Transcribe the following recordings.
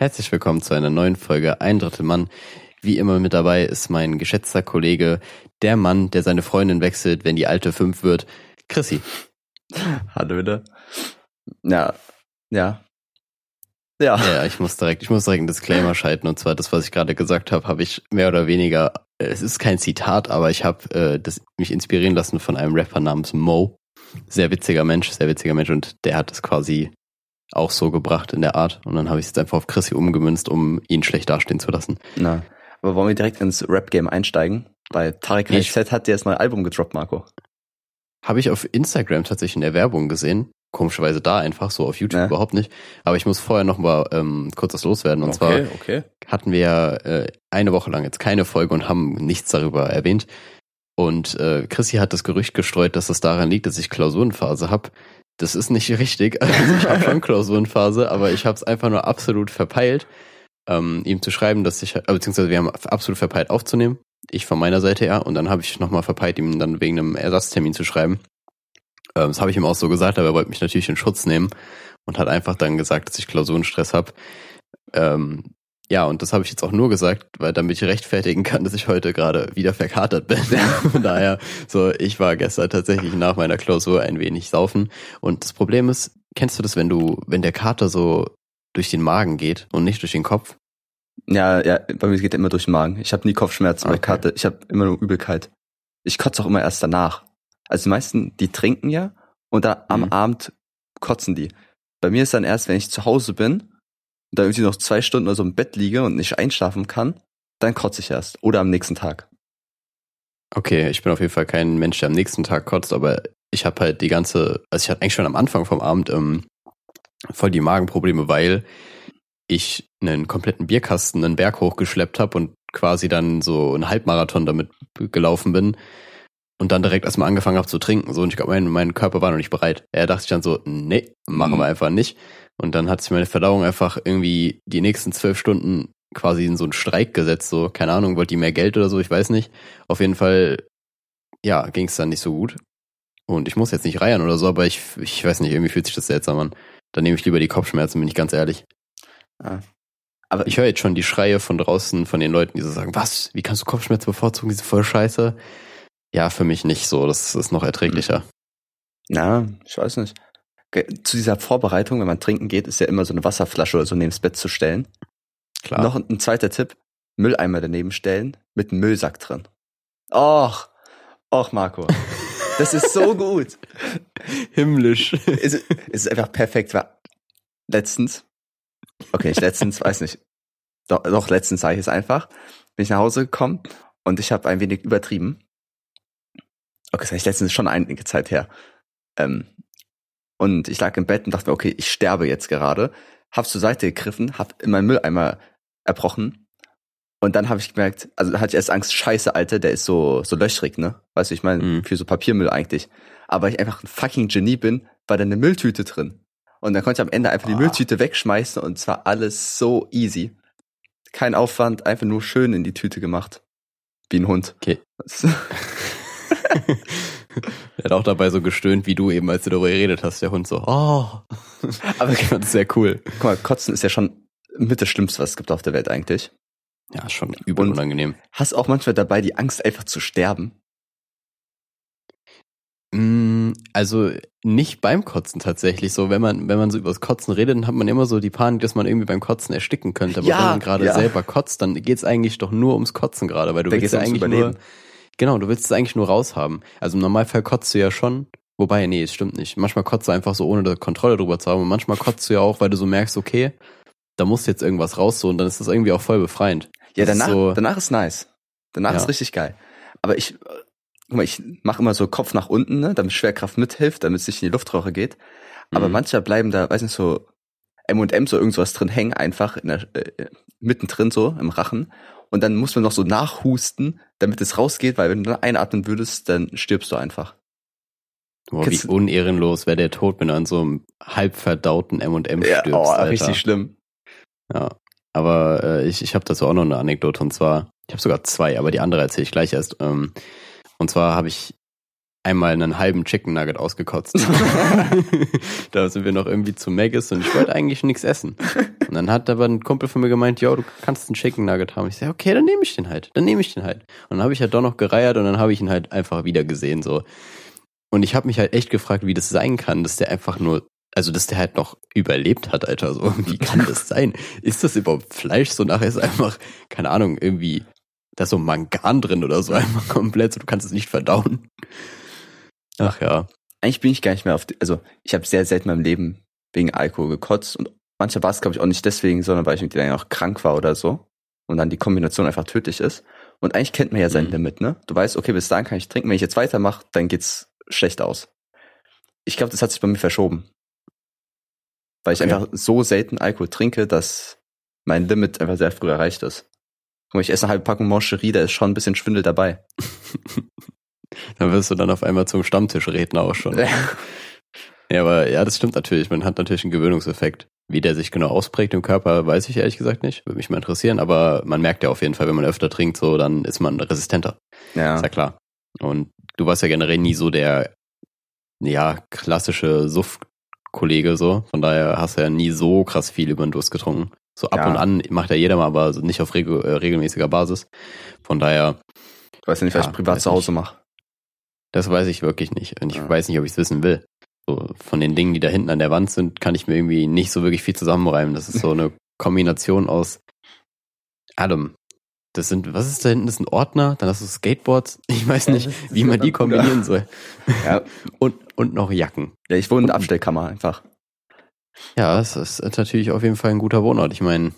Herzlich willkommen zu einer neuen Folge Ein Drittel Mann. Wie immer mit dabei ist mein geschätzter Kollege, der Mann, der seine Freundin wechselt, wenn die alte fünf wird, Chrissy. Hallo wieder. Ja, ja. Ja. Ja, ich muss direkt, ich muss direkt einen Disclaimer schalten und zwar das, was ich gerade gesagt habe, habe ich mehr oder weniger, es ist kein Zitat, aber ich habe äh, das mich inspirieren lassen von einem Rapper namens Mo. Sehr witziger Mensch, sehr witziger Mensch und der hat es quasi auch so gebracht in der Art und dann habe ich es jetzt einfach auf Chrissy umgemünzt, um ihn schlecht dastehen zu lassen. Na, aber wollen wir direkt ins Rap-Game einsteigen? Weil Tarek nee, hat ja das neue Album gedroppt, Marco. Habe ich auf Instagram tatsächlich in der Werbung gesehen komischerweise da einfach, so auf YouTube ja. überhaupt nicht. Aber ich muss vorher noch mal ähm, kurz das loswerden. Und okay, zwar okay. hatten wir äh, eine Woche lang jetzt keine Folge und haben nichts darüber erwähnt. Und äh, Chrissy hat das Gerücht gestreut, dass es daran liegt, dass ich Klausurenphase habe. Das ist nicht richtig. Also ich habe schon Klausurenphase, aber ich habe es einfach nur absolut verpeilt, ähm, ihm zu schreiben, dass ich, äh, beziehungsweise wir haben absolut verpeilt aufzunehmen. Ich von meiner Seite her. Und dann habe ich nochmal verpeilt, ihm dann wegen einem Ersatztermin zu schreiben. Ähm, das habe ich ihm auch so gesagt, aber er wollte mich natürlich in Schutz nehmen und hat einfach dann gesagt, dass ich Klausurenstress habe. Ähm, ja, und das habe ich jetzt auch nur gesagt, weil damit ich rechtfertigen kann, dass ich heute gerade wieder verkatert bin. Von daher, so, ich war gestern tatsächlich nach meiner Klausur ein wenig saufen. Und das Problem ist, kennst du das, wenn du, wenn der Kater so durch den Magen geht und nicht durch den Kopf? Ja, ja, bei mir geht er immer durch den Magen. Ich habe nie Kopfschmerzen okay. bei Kater. Ich habe immer nur Übelkeit. Ich kotze auch immer erst danach. Also die meisten, die trinken ja und da am mhm. Abend kotzen die. Bei mir ist dann erst, wenn ich zu Hause bin und da irgendwie noch zwei Stunden oder so im Bett liege und nicht einschlafen kann, dann kotze ich erst. Oder am nächsten Tag. Okay, ich bin auf jeden Fall kein Mensch, der am nächsten Tag kotzt, aber ich habe halt die ganze, also ich hatte eigentlich schon am Anfang vom Abend ähm, voll die Magenprobleme, weil ich einen kompletten Bierkasten einen Berg hochgeschleppt habe und quasi dann so einen Halbmarathon damit gelaufen bin und dann direkt erstmal angefangen habe zu trinken. So, und ich glaube, mein, mein Körper war noch nicht bereit. Er dachte sich dann so, nee, machen mhm. wir einfach nicht. Und dann hat sich meine Verdauung einfach irgendwie die nächsten zwölf Stunden quasi in so einen Streik gesetzt. So, keine Ahnung, wollte die mehr Geld oder so, ich weiß nicht. Auf jeden Fall, ja, ging es dann nicht so gut. Und ich muss jetzt nicht reiern oder so, aber ich, ich weiß nicht, irgendwie fühlt sich das seltsam an. Dann nehme ich lieber die Kopfschmerzen, bin ich ganz ehrlich. Ah. Aber ich höre jetzt schon die Schreie von draußen von den Leuten, die so sagen, was, wie kannst du Kopfschmerzen bevorzugen, diese voll scheiße. Ja, für mich nicht so. Das ist noch erträglicher. Ja, ich weiß nicht. Zu dieser Vorbereitung, wenn man trinken geht, ist ja immer so eine Wasserflasche oder so neben das Bett zu stellen. Klar. Noch ein zweiter Tipp. Mülleimer daneben stellen mit einem Müllsack drin. Och, och Marco. Das ist so gut. Himmlisch. Es ist, ist einfach perfekt. War letztens, okay, ich letztens, weiß nicht, doch, doch letztens sage ich es einfach, bin ich nach Hause gekommen und ich habe ein wenig übertrieben okay, das ist letztens schon einige Zeit her. Ähm, und ich lag im Bett und dachte mir, okay, ich sterbe jetzt gerade. Hab's zur Seite gegriffen, hab in meinen Mülleimer erbrochen. Und dann habe ich gemerkt, also da hatte ich erst Angst, scheiße, Alter, der ist so, so löchrig, ne? Weißt du, ich meine, mhm. für so Papiermüll eigentlich. Aber ich einfach ein fucking Genie bin, war da eine Mülltüte drin. Und dann konnte ich am Ende einfach die ah. Mülltüte wegschmeißen und zwar alles so easy. Kein Aufwand, einfach nur schön in die Tüte gemacht. Wie ein Hund. Okay. er hat auch dabei so gestöhnt, wie du eben, als du darüber geredet hast, der Hund so, oh. Aber ich fand das sehr cool. Guck mal, Kotzen ist ja schon mit das Schlimmste, was es gibt auf der Welt eigentlich. Ja, schon übel Und unangenehm. Hast auch manchmal dabei die Angst, einfach zu sterben? Mm, also nicht beim Kotzen tatsächlich. So, wenn man, wenn man so über das Kotzen redet, dann hat man immer so die Panik, dass man irgendwie beim Kotzen ersticken könnte. Aber ja, wenn man gerade ja. selber kotzt, dann geht's eigentlich doch nur ums Kotzen gerade, weil du da willst ja eigentlich überleben. nur Genau, du willst es eigentlich nur raushaben. Also im Normalfall kotzt du ja schon. Wobei, nee, es stimmt nicht. Manchmal kotzt du einfach so, ohne Kontrolle drüber zu haben. Und manchmal kotzt du ja auch, weil du so merkst, okay, da muss jetzt irgendwas raus so und dann ist das irgendwie auch voll befreiend. Ja, danach, ist so, danach ist nice. Danach ja. ist richtig geil. Aber ich, guck mal, ich mache immer so Kopf nach unten, ne, damit Schwerkraft mithilft, damit es nicht in die Luftröhre geht. Aber mhm. mancher bleiben da, weiß nicht, so M&M so irgendwas drin hängen, einfach in der, äh, mittendrin so im Rachen und dann muss man noch so nachhusten, damit es rausgeht, weil wenn du dann einatmen würdest, dann stirbst du einfach. Boah, wie unehrenlos wäre der Tod, wenn du an so einem halb verdauten M&M ja, stirbst. Oh, Alter. richtig schlimm. Ja, aber äh, ich, ich habe dazu auch noch eine Anekdote und zwar, ich habe sogar zwei, aber die andere erzähle ich gleich erst. Ähm, und zwar habe ich einmal einen halben Chicken Nugget ausgekotzt. da sind wir noch irgendwie zu Maggis und ich wollte eigentlich nichts essen. Und dann hat aber ein Kumpel von mir gemeint, ja, du kannst einen Chicken Nugget haben. Ich sage, okay, dann nehme ich den halt. Dann nehme ich den halt. Und dann habe ich halt doch noch gereiert und dann habe ich ihn halt einfach wieder gesehen. So. Und ich habe mich halt echt gefragt, wie das sein kann, dass der einfach nur, also dass der halt noch überlebt hat, Alter. So, wie kann das sein? Ist das überhaupt Fleisch? So nachher ist einfach, keine Ahnung, irgendwie, da ist so Mangan drin oder so, einfach komplett. So, du kannst es nicht verdauen. Ach ja. Eigentlich bin ich gar nicht mehr auf, die, also ich habe sehr selten in meinem Leben wegen Alkohol gekotzt und mancher war es, glaube ich, auch nicht deswegen, sondern weil ich irgendwie dann auch krank war oder so und dann die Kombination einfach tödlich ist. Und eigentlich kennt man ja sein mhm. Limit, ne? Du weißt, okay, bis dahin kann ich trinken, wenn ich jetzt weitermache, dann geht's schlecht aus. Ich glaube, das hat sich bei mir verschoben. Weil ich okay. einfach so selten Alkohol trinke, dass mein Limit einfach sehr früh erreicht ist. Guck mal, ich esse eine halbe Packung Mancherie, da ist schon ein bisschen Schwindel dabei. dann wirst du dann auf einmal zum Stammtischredner auch schon. ja, aber ja, das stimmt natürlich. Man hat natürlich einen Gewöhnungseffekt. Wie der sich genau ausprägt im Körper, weiß ich ehrlich gesagt nicht. Würde mich mal interessieren, aber man merkt ja auf jeden Fall, wenn man öfter trinkt, so, dann ist man resistenter. Ja. Ist ja klar. Und du warst ja generell nie so der, ja, klassische Suff-Kollege, so. Von daher hast du ja nie so krass viel über den Durst getrunken. So ab ja. und an macht ja jeder mal, aber nicht auf regel, äh, regelmäßiger Basis. Von daher. Ich weiß ja nicht, was ja, ich privat zu Hause mache. Das weiß ich wirklich nicht. Und ich ja. weiß nicht, ob ich es wissen will. So, von den Dingen, die da hinten an der Wand sind, kann ich mir irgendwie nicht so wirklich viel zusammenreimen. Das ist so eine Kombination aus allem. Das sind, was ist da hinten? Das sind Ordner, dann hast du Skateboards. Ich weiß nicht, wie man die kombinieren soll. Ja. Und, und noch Jacken. Ja, ich wohne in der Abstellkammer einfach. Ja, das ist natürlich auf jeden Fall ein guter Wohnort. Ich meine,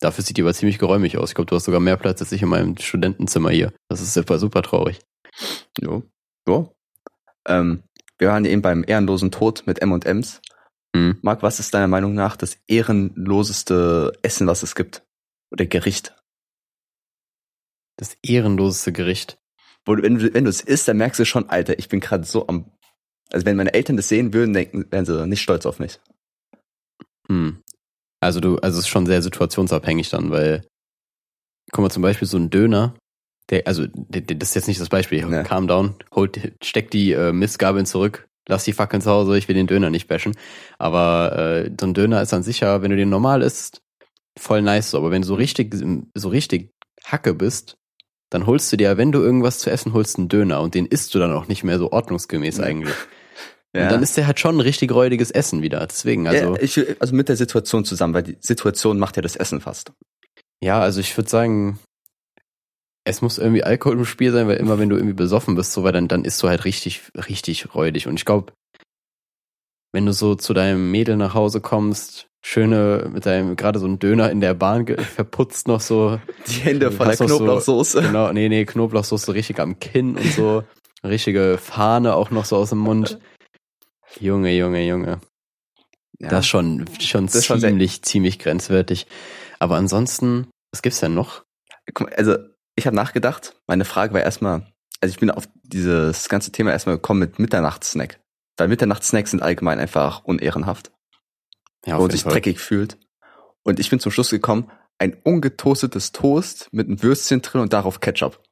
dafür sieht die aber ziemlich geräumig aus. Ich glaube, du hast sogar mehr Platz als ich in meinem Studentenzimmer hier. Das ist super, super traurig. Jo. Jo. Ähm, wir waren eben beim ehrenlosen Tod mit M&M's. Mhm. Marc, was ist deiner Meinung nach das ehrenloseste Essen, was es gibt? Oder Gericht? Das ehrenloseste Gericht. Wo, wenn, wenn du es isst, dann merkst du schon, Alter, ich bin gerade so am. Also wenn meine Eltern das sehen würden, denken, wären sie nicht stolz auf mich. Hm. Also du, also es ist schon sehr situationsabhängig dann, weil, guck mal, zum Beispiel so ein Döner, der, also das ist jetzt nicht das Beispiel, nee. calm down, holt, steck die äh, Mistgabeln zurück, lass die Fackeln zu Hause, ich will den Döner nicht bashen. Aber äh, so ein Döner ist dann sicher, wenn du den normal isst, voll nice so. Aber wenn du so richtig, so richtig Hacke bist, dann holst du dir, wenn du irgendwas zu essen holst, einen Döner und den isst du dann auch nicht mehr so ordnungsgemäß ja. eigentlich. Ja. Und dann ist der halt schon ein richtig räudiges Essen wieder. Deswegen, also. Ja, ich, also mit der Situation zusammen, weil die Situation macht ja das Essen fast. Ja, also ich würde sagen, es muss irgendwie Alkohol im Spiel sein, weil immer wenn du irgendwie besoffen bist, so, weil dann, dann isst du halt richtig, richtig räudig. Und ich glaube, wenn du so zu deinem Mädel nach Hause kommst, schöne, mit deinem, gerade so ein Döner in der Bahn verputzt noch so. Die Hände von der Knoblauchsoße. So, genau, nee, nee, Knoblauchsoße richtig am Kinn und so. Richtige Fahne auch noch so aus dem Mund. Junge, Junge, Junge. Ja. Das ist schon, schon das ziemlich, schon ziemlich grenzwertig. Aber ansonsten, was gibt's denn noch? Also, ich habe nachgedacht. Meine Frage war erstmal, also ich bin auf dieses ganze Thema erstmal gekommen mit Mitternachtssnack. Weil Mitternachtssnacks sind allgemein einfach unehrenhaft. Ja, und sich Fall. dreckig fühlt. Und ich bin zum Schluss gekommen, ein ungetoastetes Toast mit einem Würstchen drin und darauf Ketchup.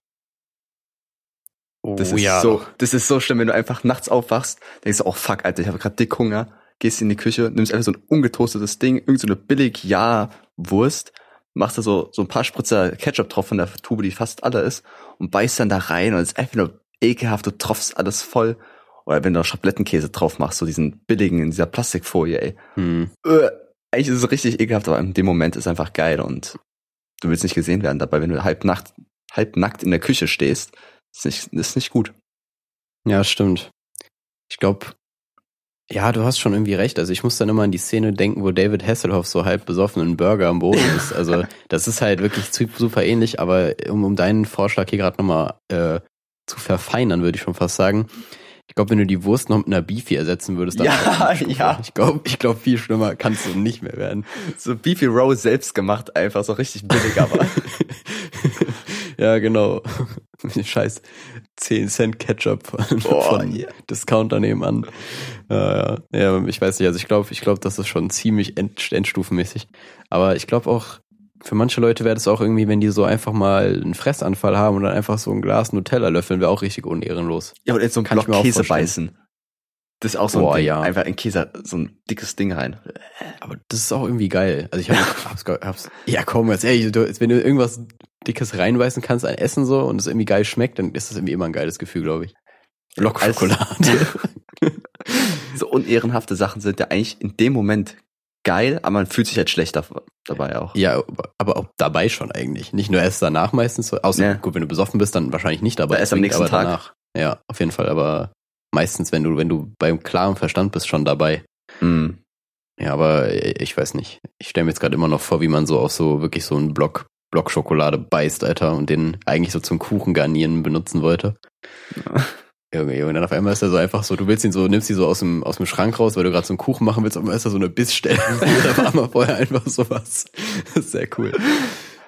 Das oh, ist ja. so, das ist so schlimm, wenn du einfach nachts aufwachst, denkst du, oh fuck, Alter, ich habe gerade dick Hunger, gehst in die Küche, nimmst einfach so ein ungetoastetes Ding, irgend so billig ja Wurst, machst da so so ein paar Spritzer Ketchup drauf von der Tube, die fast alle ist, und beißt dann da rein und es ist einfach nur ekelhaft, du tropfst alles voll. Oder wenn du Schablettenkäse drauf machst, so diesen billigen in dieser Plastikfolie, ey. Hm. Äh, eigentlich ist es richtig ekelhaft, aber in dem Moment ist es einfach geil und du willst nicht gesehen werden dabei, wenn du halb, nacht, halb nackt in der Küche stehst ist nicht, ist nicht gut. Ja, stimmt. Ich glaube, ja, du hast schon irgendwie recht. Also ich muss dann immer an die Szene denken, wo David Hasselhoff so halb besoffen einen Burger am Boden ist. Also das ist halt wirklich super ähnlich, aber um, um deinen Vorschlag hier gerade nochmal äh, zu verfeinern, würde ich schon fast sagen. Ich glaube, wenn du die Wurst noch mit einer Beefy ersetzen würdest, dann ja, ja. Ich glaube, ich glaube, viel schlimmer kannst du nicht mehr werden. So Beefy Row selbst gemacht, einfach so richtig billig, aber. ja, genau. Scheiß 10 Cent Ketchup von, Boah, von yeah. Discounter nebenan. Ja, ja, ich weiß nicht, also ich glaube, ich glaube, das ist schon ziemlich end, endstufenmäßig. Aber ich glaube auch, für manche Leute wäre das auch irgendwie, wenn die so einfach mal einen Fressanfall haben und dann einfach so ein Glas Nutella löffeln, wäre auch richtig unehrenlos. Ja, und jetzt so ein Kann Block Käse beißen. Das ist auch so Boah, ein Ding. Ja. Einfach in Käse, so ein dickes Ding rein. Aber das ist auch irgendwie geil. Also ich hab, hab's, hab's, ja komm, jetzt, ey, du, wenn du irgendwas Dickes reinbeißen kannst, ein Essen so und es irgendwie geil schmeckt, dann ist das irgendwie immer ein geiles Gefühl, glaube ich. Blockschokolade. so unehrenhafte Sachen sind ja eigentlich in dem Moment geil, aber man fühlt sich halt schlecht dabei auch. Ja, aber auch dabei schon eigentlich. Nicht nur erst danach meistens, außer ja. gut, wenn du besoffen bist, dann wahrscheinlich nicht dabei. Erst am nächsten Tag. Danach. Ja, auf jeden Fall, aber meistens, wenn du, wenn du beim klaren Verstand bist, schon dabei. Mhm. Ja, aber ich weiß nicht. Ich stelle mir jetzt gerade immer noch vor, wie man so auf so wirklich so einen Block, Block Schokolade beißt, Alter, und den eigentlich so zum Kuchen garnieren benutzen wollte. Ja. Junge, Junge, dann auf einmal ist er so einfach so, du willst ihn so, nimmst ihn so aus dem, aus dem Schrank raus, weil du gerade so einen Kuchen machen willst, aber ist da so eine Bissstelle. da war mal vorher einfach sowas. Das ist sehr cool.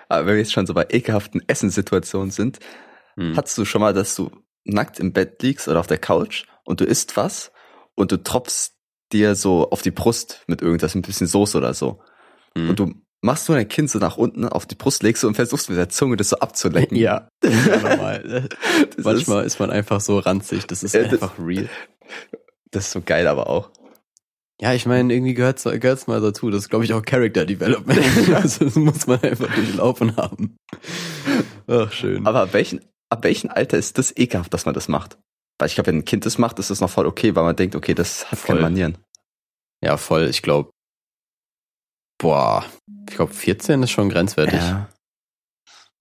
Aber wenn wir jetzt schon so bei ekelhaften Essenssituationen sind, hm. hattest du schon mal, dass du nackt im Bett liegst oder auf der Couch und du isst was und du tropfst dir so auf die Brust mit irgendwas, ein bisschen Soße oder so. Hm. Und du machst du dein Kind so nach unten auf die Brust legst und versuchst mit der Zunge das so abzulecken. Ja, ja normal. Manchmal ist, ist, man einfach so ranzig, das ist ja, einfach das, real. Das ist so geil aber auch. Ja, ich meine, irgendwie gehört's, gehört's mal dazu. Das ist, glaube ich, auch Character Development. also das muss man einfach durchlaufen haben. Ach, schön. Aber ab welchen, ab welchem Alter ist das ekelhaft, dass man das macht? Weil ich glaube, wenn ein Kind das macht, ist das noch voll okay, weil man denkt, okay, das hat voll. keine Manieren. Ja, voll. Ich glaube, boah, ich glaube 14 ist schon grenzwertig. Ja.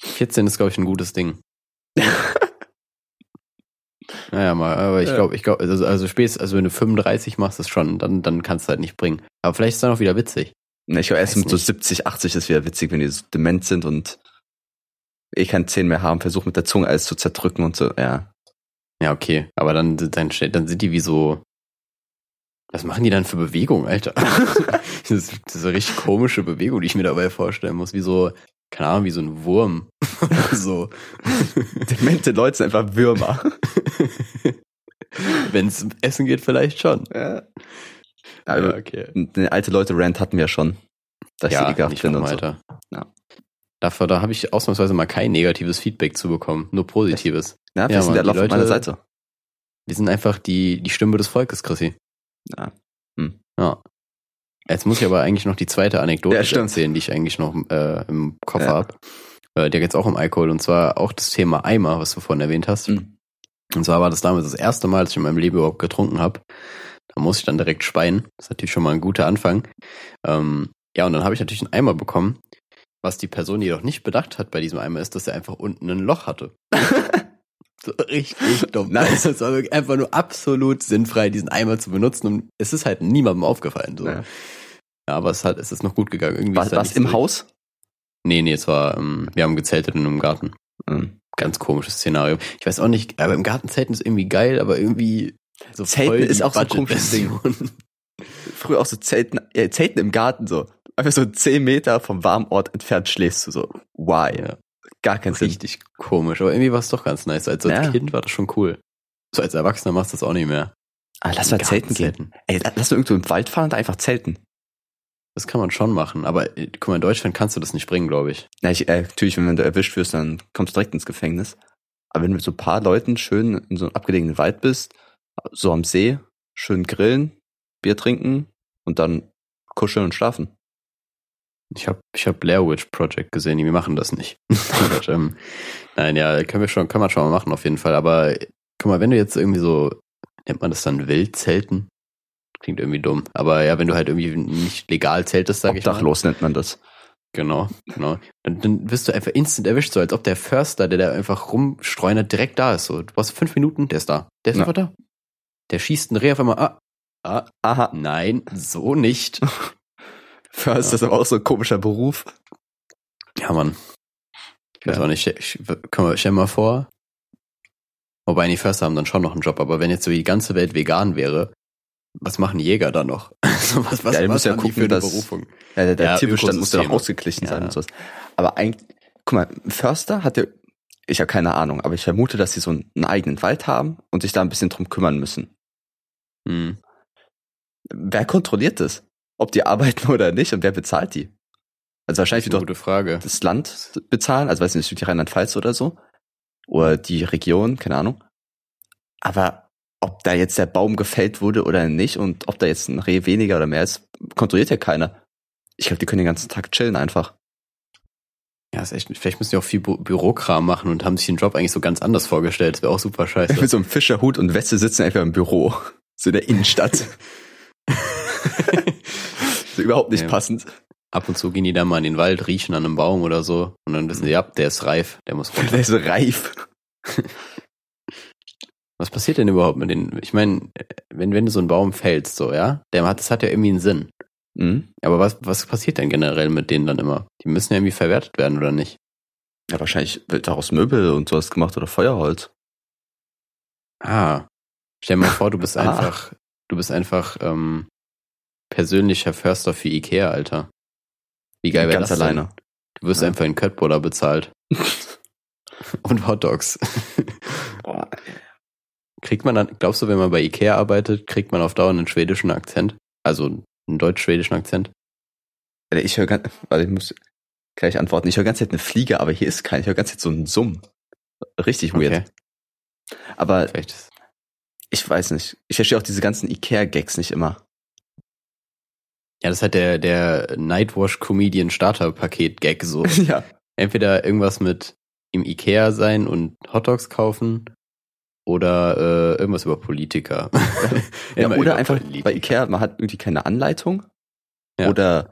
14 ist, glaube ich, ein gutes Ding. naja, mal, aber ich glaube, ich glaube, also, also spätestens, also wenn du 35 machst, ist schon, dann, dann kannst du halt nicht bringen. Aber vielleicht ist dann auch wieder witzig. Ne, ich glaube, erst mit so 70, 80 ist wieder witzig, wenn die so dement sind und eh keine Zähne mehr haben, versuchen mit der Zunge alles zu zerdrücken und so, ja. Ja, okay. Aber dann, dann, dann sind die wie so, was machen die dann für Bewegungen, Alter? das, ist, das ist eine richtig komische Bewegung, die ich mir dabei vorstellen muss, wie so, keine Ahnung, wie so ein Wurm. so. Demente Leute sind einfach Würmer. Wenn es Essen geht, vielleicht schon. Ja. Also, ja, okay. Eine alte Leute-Rant hatten wir ja schon. Dass ja, ich ekelhaft finde und so. Ja. Dafür, da habe ich ausnahmsweise mal kein negatives Feedback zu bekommen, nur positives. Ja, wir ja, sind der Lauf auf meiner Seite. Wir sind einfach die, die Stimme des Volkes, Chrissy. Ja. Hm. ja. Jetzt muss ich aber eigentlich noch die zweite Anekdote ja, erzählen, die ich eigentlich noch äh, im Kopf ja. habe. Äh, der geht auch um Alkohol und zwar auch das Thema Eimer, was du vorhin erwähnt hast. Mhm. Und zwar war das damals das erste Mal, dass ich in meinem Leben überhaupt getrunken habe. Da muss ich dann direkt speien. Das ist natürlich schon mal ein guter Anfang. Ähm, ja, und dann habe ich natürlich einen Eimer bekommen. Was die Person jedoch nicht bedacht hat bei diesem Eimer ist, dass er einfach unten ein Loch hatte. So richtig dumm. Nein, es war wirklich einfach nur absolut sinnfrei, diesen Eimer zu benutzen und es ist halt niemandem aufgefallen. So. Ja. ja aber es, hat, es ist noch gut gegangen. Irgendwie war es im so Haus? Nee, nee, es war, ähm, wir haben gezeltet in einem Garten. Mhm. Ganz komisches Szenario. Ich weiß auch nicht, aber im Garten zelten ist irgendwie geil, aber irgendwie so Zelten ist auch so ein komisches Ding. Früher auch so Zelten, äh, Zelten im Garten so. Einfach so zehn Meter vom warmen Ort entfernt schläfst du so. Why? Ja gar keinen Sinn. Richtig komisch, aber irgendwie war es doch ganz nice. Als, als ja. Kind war das schon cool. So als Erwachsener machst du das auch nicht mehr. Ah, lass mal zelten gehen. Ey, lass mal irgendwo im Wald fahren und einfach zelten. Das kann man schon machen, aber äh, guck mal, in Deutschland kannst du das nicht bringen, glaube ich. Ja, ich, äh, natürlich, wenn du erwischt wirst, dann kommst du direkt ins Gefängnis. Aber wenn du mit so ein paar Leuten schön in so einem abgelegenen Wald bist, so am See, schön grillen, Bier trinken und dann kuscheln und schlafen. Ich habe ich hab Blair Witch Project gesehen, wir machen das nicht. ähm, nein, ja, können wir schon, können wir schon mal machen auf jeden Fall. Aber guck mal, wenn du jetzt irgendwie so, nennt man das dann Wildzelten? Klingt irgendwie dumm. Aber ja, wenn du halt irgendwie nicht legal zeltest, sag ich mal. Obdachlos nennt man das. Genau, genau. Dann, dann wirst du einfach instant erwischt, so als ob der Förster, der da einfach rumstreunert, direkt da ist. So, du brauchst fünf Minuten, der ist da. Der ist ja. einfach da. Der schießt einen Reh auf einmal, ah, ah, aha, nein, so nicht. Förster ist aber auch so ein komischer Beruf. Ja, Mann. Ich weiß ja. auch nicht, ich, kann man, stell mal vor. Wobei die Förster haben dann schon noch einen Job, aber wenn jetzt so die ganze Welt vegan wäre, was machen Jäger da noch? Also was, was, ja, was muss ja gucken, für dass, Berufung? Ja, der, der ja, Tierbestand muss ja noch ausgeglichen ja. sein und sowas. Aber eigentlich, guck mal, Förster hat ja, ich habe keine Ahnung, aber ich vermute, dass sie so einen eigenen Wald haben und sich da ein bisschen drum kümmern müssen. Hm. Wer kontrolliert das? Ob die arbeiten oder nicht und wer bezahlt die? Also wahrscheinlich wird gute Frage. das Land bezahlen, also weiß nicht, die Rheinland-Pfalz oder so. Oder die Region, keine Ahnung. Aber ob da jetzt der Baum gefällt wurde oder nicht und ob da jetzt ein Reh weniger oder mehr ist, kontrolliert ja keiner. Ich glaube, die können den ganzen Tag chillen einfach. Ja, ist echt, vielleicht müssen die auch viel Bü Bürokram machen und haben sich den Job eigentlich so ganz anders vorgestellt. Das wäre auch super scheiße. Mit so einem Fischerhut und Weste sitzen einfach im Büro. So in der Innenstadt. So überhaupt nicht ja. passend. Ab und zu gehen die da mal in den Wald, riechen an einem Baum oder so und dann wissen sie, ja, der ist reif, der muss runter. Der ist reif. Was passiert denn überhaupt mit den, ich meine, wenn, wenn du so einen Baum fällst, so, ja, der hat, das hat ja irgendwie einen Sinn. Mhm. Aber was, was passiert denn generell mit denen dann immer? Die müssen ja irgendwie verwertet werden, oder nicht? Ja, wahrscheinlich wird daraus Möbel und sowas gemacht oder Feuerholz. Ah. Stell dir mal vor, du bist ah. einfach, du bist einfach ähm, persönlicher Förster für Ikea, Alter. Wie geil wäre das Ganz alleine. Du wirst ja. einfach in Köttbullar bezahlt. und Hotdogs. Kriegt man dann, glaubst du, wenn man bei Ikea arbeitet, kriegt man auf Dauer einen schwedischen Akzent? Also einen deutsch-schwedischen Akzent? Ich höre ganz, weil ich muss gleich antworten. Ich höre ganz Zeit eine Fliege, aber hier ist kein. Ich höre ganz Zeit so einen Summ. Richtig weird. Okay. Aber ich weiß nicht. Ich verstehe auch diese ganzen Ikea-Gags nicht immer. Ja, das hat der, der Nightwash Comedian Starter Paket Gag so. ja. Entweder irgendwas mit im Ikea sein und Hotdogs kaufen oder äh, irgendwas über Politiker. ja, oder einfach Politiker. bei Ikea, man hat irgendwie keine Anleitung ja. oder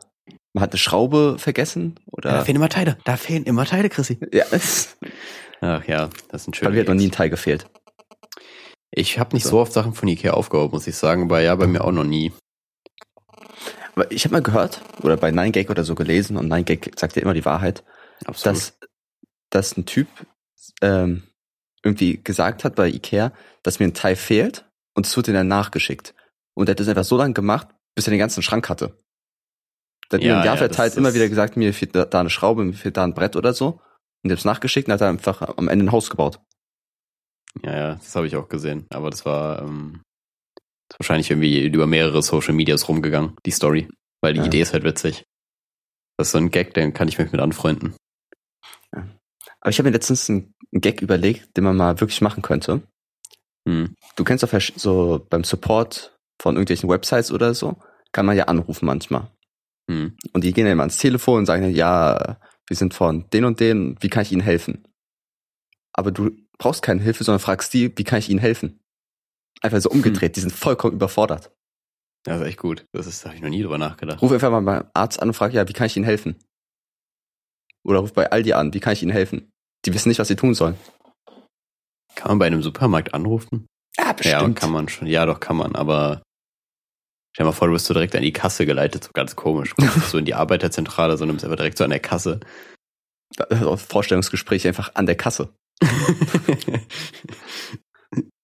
man hat eine Schraube vergessen oder. Ja, da fehlen immer Teile. Da fehlen immer Teile, Chrissy. Ja. Ach ja, das ist ein schöner. Bei mir hat noch nie ein Teil gefehlt. Ich habe nicht so. so oft Sachen von Ikea aufgehoben, muss ich sagen, aber ja, bei mir auch noch nie. Aber ich habe mal gehört oder bei 9gag oder so gelesen und 9gag sagt ja immer die Wahrheit, Absolut. dass dass ein Typ ähm, irgendwie gesagt hat bei Ikea, dass mir ein Teil fehlt und es wird ihm dann nachgeschickt. Und er hat das einfach so lange gemacht, bis er den ganzen Schrank hatte. Der hat ja, mir im Jahr ja, verteilt immer wieder gesagt, mir fehlt da eine Schraube, mir fehlt da ein Brett oder so. Und er hat es nachgeschickt und hat er einfach am Ende ein Haus gebaut. Ja, ja, das habe ich auch gesehen. Aber das war ähm, das wahrscheinlich irgendwie über mehrere Social Medias rumgegangen, die Story. Weil die ja. Idee ist halt witzig. Das ist so ein Gag, den kann ich mich mit anfreunden. Ja. Aber ich habe mir letztens einen Gag überlegt, den man mal wirklich machen könnte. Hm. Du kennst doch so beim Support von irgendwelchen Websites oder so, kann man ja anrufen manchmal. Hm. Und die gehen dann immer ans Telefon und sagen, ja, wir sind von den und den, wie kann ich Ihnen helfen? Aber du brauchst keine Hilfe, sondern fragst die, wie kann ich Ihnen helfen? Einfach so umgedreht, hm. die sind vollkommen überfordert. Das ist echt gut. Das ist, da habe ich noch nie drüber nachgedacht. Ruf einfach mal beim Arzt an und frag, ja, wie kann ich Ihnen helfen? Oder ruf bei Aldi an, wie kann ich Ihnen helfen? Die wissen nicht, was sie tun sollen. Kann man bei einem Supermarkt anrufen? Ja, bestimmt. Ja, kann man schon. Ja, doch, kann man, aber stell dir mal vor, du wirst so direkt an die Kasse geleitet, so ganz komisch. Du kommst so in die Arbeiterzentrale, so nimmst einfach direkt so an der Kasse. Also Vorstellungsgespräch einfach an der Kasse.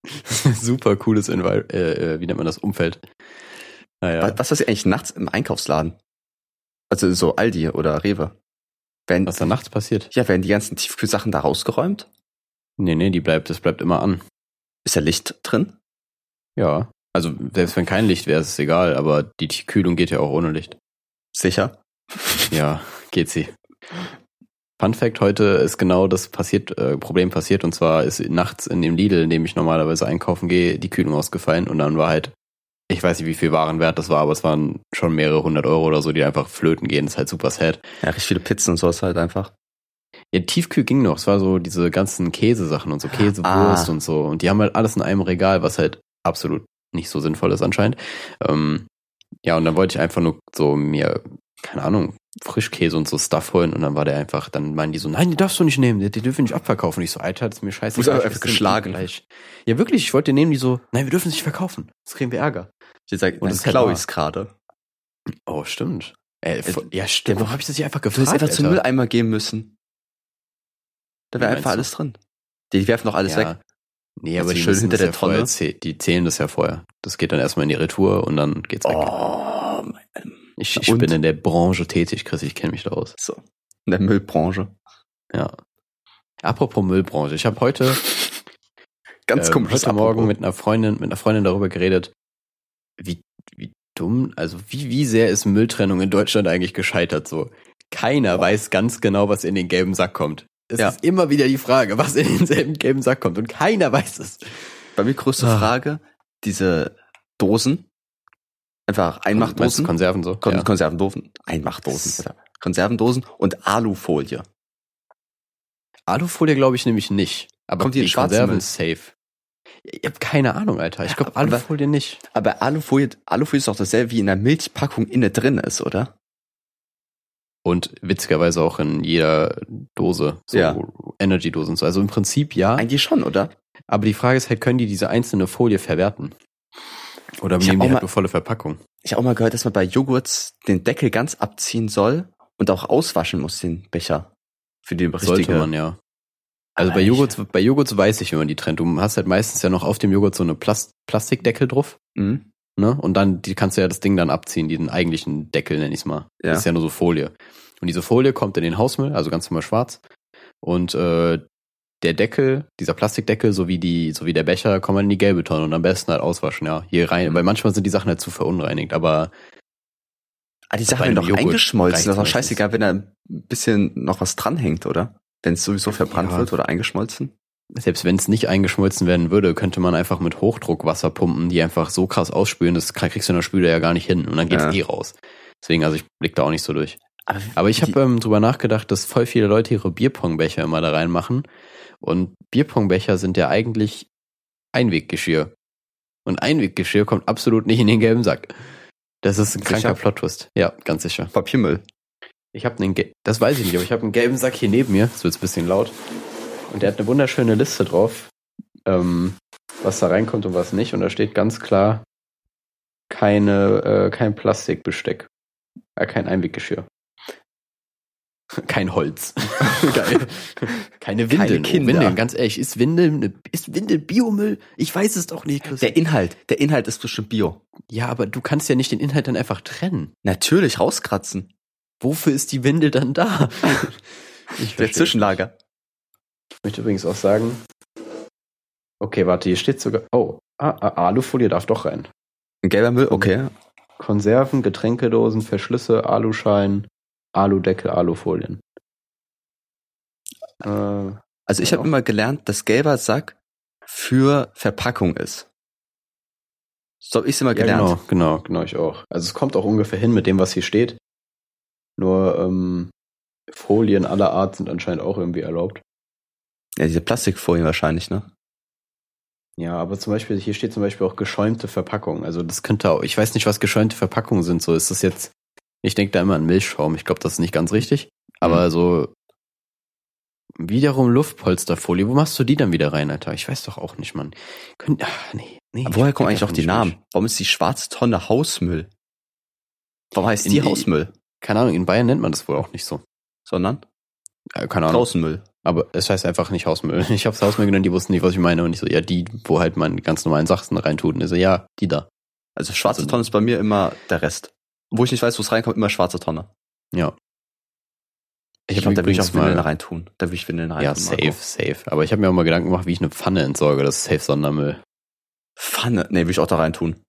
Super cooles Envir äh, äh, wie nennt man das Umfeld. Naja. Was, was passiert eigentlich nachts im Einkaufsladen? Also so Aldi oder Rewe? Werden, Was da nachts passiert? Ja, werden die ganzen Tiefkühlsachen da rausgeräumt? Nee, nee, die bleibt, das bleibt immer an. Ist da Licht drin? Ja. Also selbst wenn kein Licht wäre, ist es egal, aber die Kühlung geht ja auch ohne Licht. Sicher? Ja, geht sie. Fun Fact, heute ist genau das passiert, äh, Problem passiert und zwar ist nachts in dem Lidl, in dem ich normalerweise einkaufen gehe, die Kühlung ausgefallen und dann war halt ich weiß nicht, wie viel Warenwert das war, aber es waren schon mehrere hundert Euro oder so, die einfach flöten gehen. Das ist halt super sad. Ja, richtig viele Pizzen und sowas halt einfach. Ja, Tiefkühl ging noch. Es war so diese ganzen Käsesachen und so Käsewurst ah. und so. Und die haben halt alles in einem Regal, was halt absolut nicht so sinnvoll ist anscheinend. Ähm, ja, und dann wollte ich einfach nur so mir, keine Ahnung, Frischkäse und so Stuff holen und dann war der einfach, dann meinen die so, nein, die darfst du nicht nehmen, die, die dürfen nicht abverkaufen. Und ich so, Alter, das ist mir scheiße. Du bist einfach geschlagen. Gleich. Ja, wirklich, ich wollte den nehmen, die so, nein, wir dürfen es nicht verkaufen. Das kriegen wir Ärger. Ich sag, und das klaue ich gerade. Oh, stimmt. Äh, ja, stimmt. Warum habe ich das hier einfach gefragt? Du hättest einfach zum Mülleimer gehen müssen. Da wäre einfach alles drin. Die werfen doch alles ja. weg. Nee, aber die schön hinter der ja Tonne. Die zählen das ja vorher. Das geht dann erstmal in die Retour und dann geht's weg. Oh, mein ich, ich bin in der Branche tätig, Chris, ich kenne mich da aus. So. In der Müllbranche. Ja. Apropos Müllbranche, ich habe heute ganz äh, heute Apropos. Morgen mit einer Freundin mit einer Freundin darüber geredet, wie wie dumm, also wie wie sehr ist Mülltrennung in Deutschland eigentlich gescheitert so. keiner oh. weiß ganz genau, was in den gelben Sack kommt. Es ja. ist immer wieder die Frage, was in denselben gelben Sack kommt und keiner weiß es. Bei mir größte ah. Frage, diese Dosen, einfach Einmachdosen. Konserven so? Kon ja. Konservendosen, Einmachdosen, Konservendosen und Alufolie. Alufolie glaube ich nämlich nicht. Aber Kommt die, die Konserven safe. Ich habe keine Ahnung, Alter. Ich glaube Alufolie nicht. Aber Alufolie, Alufolie ist doch dasselbe wie in der Milchpackung inne drin ist, oder? Und witzigerweise auch in jeder Dose, so ja. Energy-Dosen. So. Also im Prinzip ja. Eigentlich schon, oder? Aber die Frage ist halt, können die diese einzelne Folie verwerten? Oder ich nehmen die halt mal, eine volle Verpackung? Ich habe auch mal gehört, dass man bei Joghurts den Deckel ganz abziehen soll und auch auswaschen muss, den Becher. Für die richtige. Sollte man, ja. Also bei Joghurts, bei Joghurts weiß ich, wenn man die trennt. Du hast halt meistens ja noch auf dem Joghurt so eine Plast Plastikdeckel drauf. Mhm. Ne? Und dann die kannst du ja das Ding dann abziehen, diesen eigentlichen Deckel, nenn ich's mal. Ja. Das ist ja nur so Folie. Und diese Folie kommt in den Hausmüll, also ganz normal schwarz. Und äh, der Deckel, dieser Plastikdeckel, sowie die, sowie der Becher, kommen in die gelbe Tonne und am besten halt auswaschen, ja. Hier rein, mhm. weil manchmal sind die Sachen halt zu verunreinigt, aber. Ah, die Sachen werden doch Joghurt eingeschmolzen. Das ist doch scheißegal, wenn da ein bisschen noch was dranhängt, oder? Wenn es sowieso verbrannt ja. wird oder eingeschmolzen? Selbst wenn es nicht eingeschmolzen werden würde, könnte man einfach mit Hochdruck Wasser pumpen, die einfach so krass ausspülen, das kriegst du in der Spüle ja gar nicht hin und dann geht's ja. eh raus. Deswegen, also ich blick da auch nicht so durch. Aber, Aber ich habe ähm, drüber nachgedacht, dass voll viele Leute ihre Bierpongbecher immer da reinmachen. Und Bierpongbecher sind ja eigentlich Einweggeschirr. Und Einweggeschirr kommt absolut nicht in den gelben Sack. Das ist ein kranker Plot-Twist. Ja, ganz sicher. Papiermüll. Ich habe einen, das weiß ich nicht, aber ich habe einen gelben Sack hier neben mir. Es wird ein bisschen laut. Und der hat eine wunderschöne Liste drauf, ähm, was da reinkommt und was nicht. Und da steht ganz klar keine, äh, kein Plastikbesteck, äh, kein Einweggeschirr. Kein Holz. Geil. Keine Windeln. Keine Kinder. Oh, Windeln, ganz ehrlich, ist Windeln, ist Windel Biomüll? Ich weiß es doch nicht, Chris. Der Inhalt, der Inhalt ist bestimmt Bio. Ja, aber du kannst ja nicht den Inhalt dann einfach trennen. Natürlich, rauskratzen. Wofür ist die Windel dann da? Ich Der Zwischenlager. Ich möchte übrigens auch sagen, okay, warte, hier steht sogar, oh, ah, ah, Alufolie darf doch rein. Ein gelber Müll, okay. Konserven, Getränkedosen, Verschlüsse, Aluschalen, Aludeckel, Alufolien. Äh, also ich habe immer gelernt, dass gelber Sack für Verpackung ist. So habe ich es immer gelernt. Ja, genau, genau, genau, ich auch. Also es kommt auch ungefähr hin mit dem, was hier steht. Nur ähm, Folien aller Art sind anscheinend auch irgendwie erlaubt. Ja, diese Plastikfolien wahrscheinlich, ne? Ja, aber zum Beispiel, hier steht zum Beispiel auch geschäumte Verpackung. Also das könnte auch, ich weiß nicht, was geschäumte Verpackungen sind. So ist das jetzt, ich denke da immer an Milchschaum. Ich glaube, das ist nicht ganz richtig. Aber mhm. so wiederum Luftpolsterfolie, wo machst du die dann wieder rein, Alter? Ich weiß doch auch nicht, Mann. Könnt, ach, nee, nee. Woher kommen eigentlich auch die Namen? Warum ist die schwarze Tonne Hausmüll? Warum heißt die, die Hausmüll? Keine Ahnung, in Bayern nennt man das wohl auch nicht so. Sondern? Äh, keine Ahnung. Draußenmüll. Aber es heißt einfach nicht Hausmüll. Ich hab's Hausmüll genannt, die wussten nicht, was ich meine. Und ich so, ja, die, wo halt man ganz normalen Sachen reintut. Und ich so, ja, die da. Also schwarze Tonne ist bei mir immer der Rest. Wo ich nicht weiß, wo es reinkommt, immer schwarze Tonne. Ja. Ich, ich glaube, da will ich auch Windeln reintun. Da will ich Windeln reintun. Ja, safe, Marco. safe. Aber ich habe mir auch mal Gedanken gemacht, wie ich eine Pfanne entsorge. Das ist safe Sondermüll. Pfanne? Nee, will ich auch da reintun.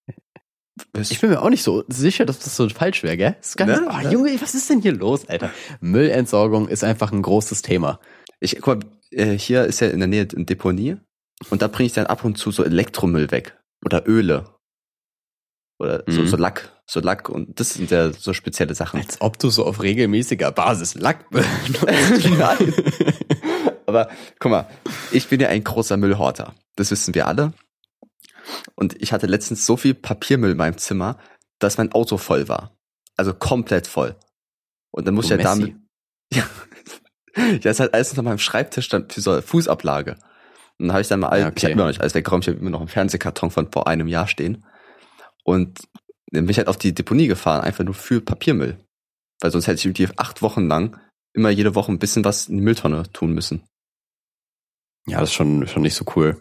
Ich bin mir auch nicht so sicher, dass das so falsch wäre, gell? Das ne? oh, Junge, was ist denn hier los, Alter? Müllentsorgung ist einfach ein großes Thema. Ich guck mal, äh, hier ist ja in der Nähe eine Deponie und da bringe ich dann ab und zu so Elektromüll weg oder Öle oder so, mhm. so Lack, so Lack und das sind ja so spezielle Sachen. Als ob du so auf regelmäßiger Basis Lack Nein. Aber guck mal, ich bin ja ein großer Müllhorter. Das wissen wir alle. Und ich hatte letztens so viel Papiermüll in meinem Zimmer, dass mein Auto voll war. Also komplett voll. Und dann muss ich ja damit. Ja, ja, ist halt alles unter meinem Schreibtisch dann für so eine Fußablage. Und dann habe ich dann mal all, ja, okay. ich habe immer noch nicht alles weggeräumt, ich habe immer noch einen Fernsehkarton von vor einem Jahr stehen. Und dann bin ich halt auf die Deponie gefahren, einfach nur für Papiermüll. Weil sonst hätte ich irgendwie acht Wochen lang immer jede Woche ein bisschen was in die Mülltonne tun müssen. Ja, das ist schon, schon nicht so cool.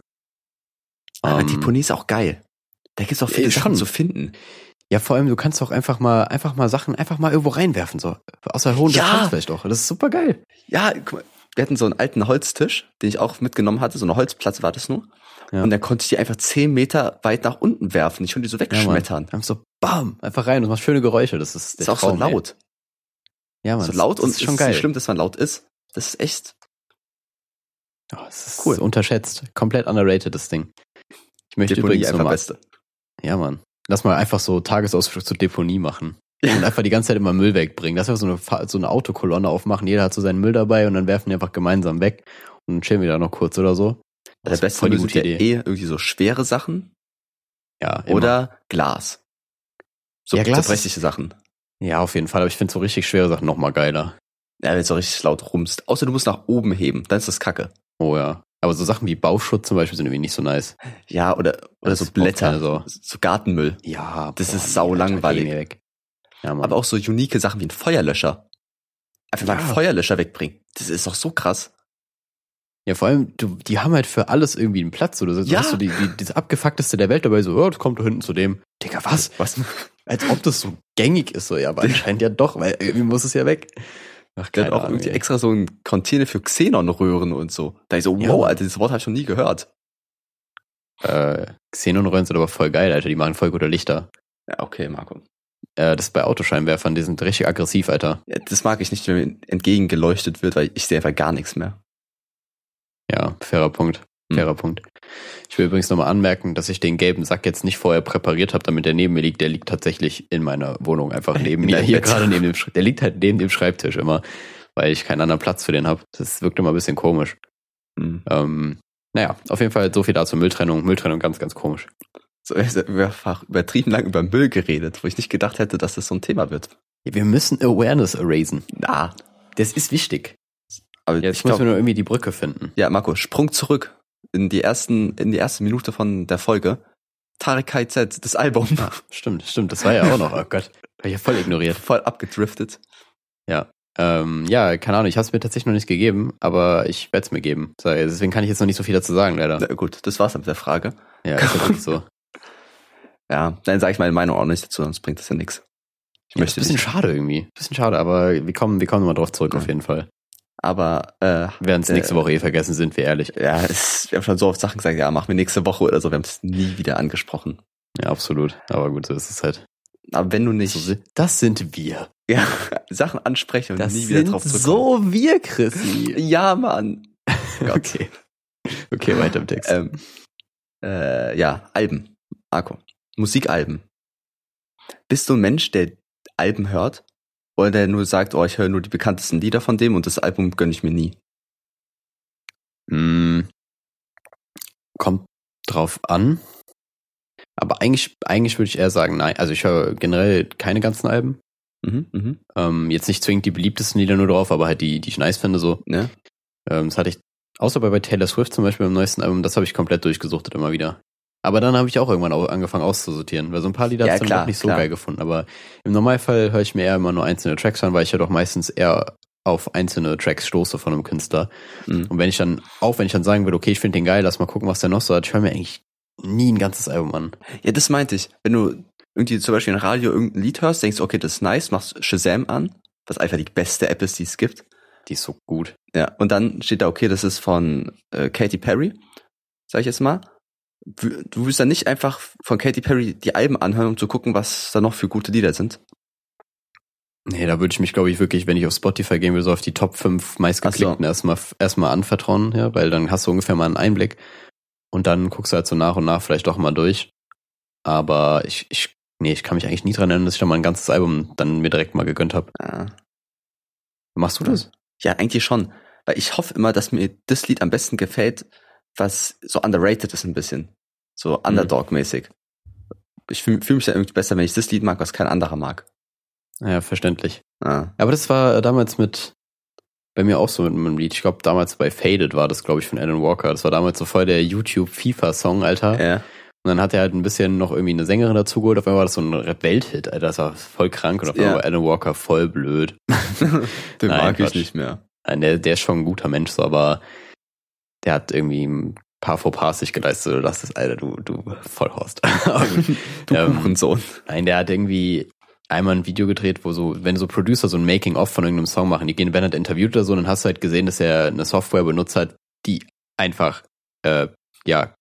Aber um, Deponie ist auch geil. Da gibt's auch viele äh, Sachen zu finden. Ja, vor allem, du kannst auch einfach mal, einfach mal Sachen einfach mal irgendwo reinwerfen, so. Außer hohen ja. vielleicht auch. Das ist super geil. Ja, guck mal, wir hatten so einen alten Holztisch, den ich auch mitgenommen hatte, so eine Holzplatte war das nur. Ja. Und dann konnte ich die einfach zehn Meter weit nach unten werfen. Ich konnte die so wegschmettern. Ja, einfach so, bam, einfach rein. Das macht schöne Geräusche. Das ist, der ist auch Traum, so laut. Ja, man. So laut und ist schon geil. Ist schlimm, dass man laut ist. Das ist echt. Oh, das ist cool. Unterschätzt. Komplett underrated, das Ding. Ich möchte Deponie übrigens einfach Beste. Ja, Mann. Lass mal einfach so Tagesausflug zur Deponie machen. Und einfach die ganze Zeit immer Müll wegbringen. Lass einfach so eine, so eine Autokolonne aufmachen. Jeder hat so seinen Müll dabei und dann werfen die einfach gemeinsam weg und chillen wieder noch kurz oder so. Das der beste Müll sind ja eh irgendwie so schwere Sachen. Ja. Immer. Oder Glas. So ja, Glas zerbrechliche Sachen. Ja, auf jeden Fall. Aber ich finde so richtig schwere Sachen noch mal geiler. Ja, wenn es so richtig laut rumst. Außer du musst nach oben heben, dann ist das Kacke. Oh ja. Aber so Sachen wie Bauschutz zum Beispiel sind irgendwie nicht so nice. Ja, oder, oder so Blätter, so. so Gartenmüll. Ja. Das boah, ist sau langweilig. Ja. Aber auch so unique Sachen wie ein Feuerlöscher. Einfach mal einen Feuerlöscher wegbringen. Das ist doch so krass. Ja, vor allem, du, die haben halt für alles irgendwie einen Platz. Oder so ja. hast du die, die, das abgefuckteste der Welt dabei, so, oh, das kommt da hinten zu dem. Digga, was? Was? Als ob das so gängig ist, so, ja, aber anscheinend ja doch, weil irgendwie muss es ja weg. Ach, der hat auch Ahnung, irgendwie ey. extra so einen Container für Xenonröhren und so. Da ich so, wow, ja. Alter, das Wort habe ich schon nie gehört. Äh, Xenonröhren sind aber voll geil, Alter, die machen voll gute Lichter. Ja, okay, Marco. Äh, das ist bei Autoscheinwerfern, die sind richtig aggressiv, Alter. Ja, das mag ich nicht, wenn mir entgegengeleuchtet wird, weil ich sehe einfach gar nichts mehr. Ja, fairer Punkt. Hm. Fairer hm. Punkt. Ich will übrigens nochmal anmerken, dass ich den gelben Sack jetzt nicht vorher präpariert habe, damit der neben mir liegt. Der liegt tatsächlich in meiner Wohnung einfach neben mir. Hier gerade neben dem Der liegt halt neben dem Schreibtisch immer, weil ich keinen anderen Platz für den habe. Das wirkt immer ein bisschen komisch. Hm. Ähm, naja, auf jeden Fall so viel dazu. Mülltrennung. Mülltrennung ganz, ganz komisch. So, wir haben einfach übertrieben lang über Müll geredet, wo ich nicht gedacht hätte, dass das so ein Thema wird. Wir müssen Awareness erasen. Na, das ist wichtig. Aber Jetzt ich müssen wir nur irgendwie die Brücke finden. Ja, Marco, Sprung zurück in die ersten, in die erste Minute von der Folge. Tarek KZ, das Album. Ah, stimmt, stimmt, das war ja auch noch, oh Gott. Hab ich ja voll ignoriert. Voll abgedriftet. Ja. Ähm, ja, keine Ahnung, ich habe es mir tatsächlich noch nicht gegeben, aber ich werde es mir geben. Deswegen kann ich jetzt noch nicht so viel dazu sagen, leider. Na gut, das war's mit der Frage. Ja, ist ja wirklich so. ja, dann sage ich meine Meinung auch nicht dazu, sonst bringt das ja nichts. Ich ja, möchte ist ein bisschen nicht. schade irgendwie. Bisschen schade, aber wir kommen, wir kommen nochmal drauf zurück ja. auf jeden Fall. Aber äh, werden es nächste Woche eh vergessen, sind wir ehrlich. Ja, es, wir haben schon so oft Sachen gesagt, ja, machen wir nächste Woche oder so. Wir haben es nie wieder angesprochen. Ja, absolut. Aber gut, so ist es halt. Aber wenn du nicht. So, das sind wir. Ja, Sachen ansprechen und das nie wieder drauf zurückkommen. So wir, Chrissy. Ja, Mann. okay. Okay, weiter im Text. Ähm, äh, ja, Alben. Marco. Musikalben. Bist du ein Mensch, der Alben hört? Oder der nur sagt, oh, ich höre nur die bekanntesten Lieder von dem und das Album gönne ich mir nie. Mm, kommt drauf an. Aber eigentlich, eigentlich würde ich eher sagen, nein. Also ich höre generell keine ganzen Alben. Mhm, mh. ähm, jetzt nicht zwingend die beliebtesten Lieder nur drauf, aber halt die, die ich nice finde so. Ja. Ähm, das hatte ich, außer bei Taylor Swift zum Beispiel beim neuesten Album, das habe ich komplett durchgesuchtet immer wieder. Aber dann habe ich auch irgendwann angefangen auszusortieren, weil so ein paar Lieder ja, habe ich dann auch nicht so klar. geil gefunden. Aber im Normalfall höre ich mir eher immer nur einzelne Tracks an, weil ich ja doch meistens eher auf einzelne Tracks stoße von einem Künstler. Mhm. Und wenn ich dann, auch wenn ich dann sagen würde, okay, ich finde den geil, lass mal gucken, was der noch so hat, ich höre mir eigentlich nie ein ganzes Album an. Ja, das meinte ich. Wenn du irgendwie zum Beispiel im Radio irgendein Lied hörst, denkst du, okay, das ist nice, machst Shazam an, was einfach die beste App ist, die es gibt. Die ist so gut. Ja, und dann steht da, okay, das ist von äh, Katy Perry, sag ich jetzt mal du willst dann nicht einfach von Katy Perry die Alben anhören, um zu gucken, was da noch für gute Lieder sind? Nee, da würde ich mich, glaube ich, wirklich, wenn ich auf Spotify gehen würde, so auf die Top 5 meistgeklickten so. erstmal, erstmal anvertrauen, ja, weil dann hast du ungefähr mal einen Einblick. Und dann guckst du halt so nach und nach vielleicht doch mal durch. Aber ich, ich, nee, ich kann mich eigentlich nie dran erinnern, dass ich da mal ein ganzes Album dann mir direkt mal gegönnt habe. Ah. Machst du das? Ja, eigentlich schon. Weil ich hoffe immer, dass mir das Lied am besten gefällt, was so underrated ist ein bisschen. So. Underdog-mäßig. Ich fühle fühl mich da irgendwie besser, wenn ich das Lied mag, was kein anderer mag. Ja, verständlich. Ah. Aber das war damals mit, bei mir auch so mit einem Lied. Ich glaube, damals bei Faded war das, glaube ich, von Alan Walker. Das war damals so voll der YouTube-FIFA-Song, Alter. Ja. Und dann hat er halt ein bisschen noch irgendwie eine Sängerin dazu geholt. Auf einmal war das so ein Welthit, Alter. Das war voll krank. Und auf einmal ja. war Alan Walker voll blöd. Den Nein, mag ich nicht mehr. Nein, der, der ist schon ein guter Mensch, so, aber der hat irgendwie ein paar Fauxpas sich geleistet, oder das ist, Alter, du, du Vollhorst. du ähm, Hurensohn. Nein, der hat irgendwie einmal ein Video gedreht, wo so, wenn so Producer so ein Making-of von irgendeinem Song machen, die gehen, wenn er interviewt oder so, dann hast du halt gesehen, dass er eine Software benutzt hat, die einfach, äh, ja,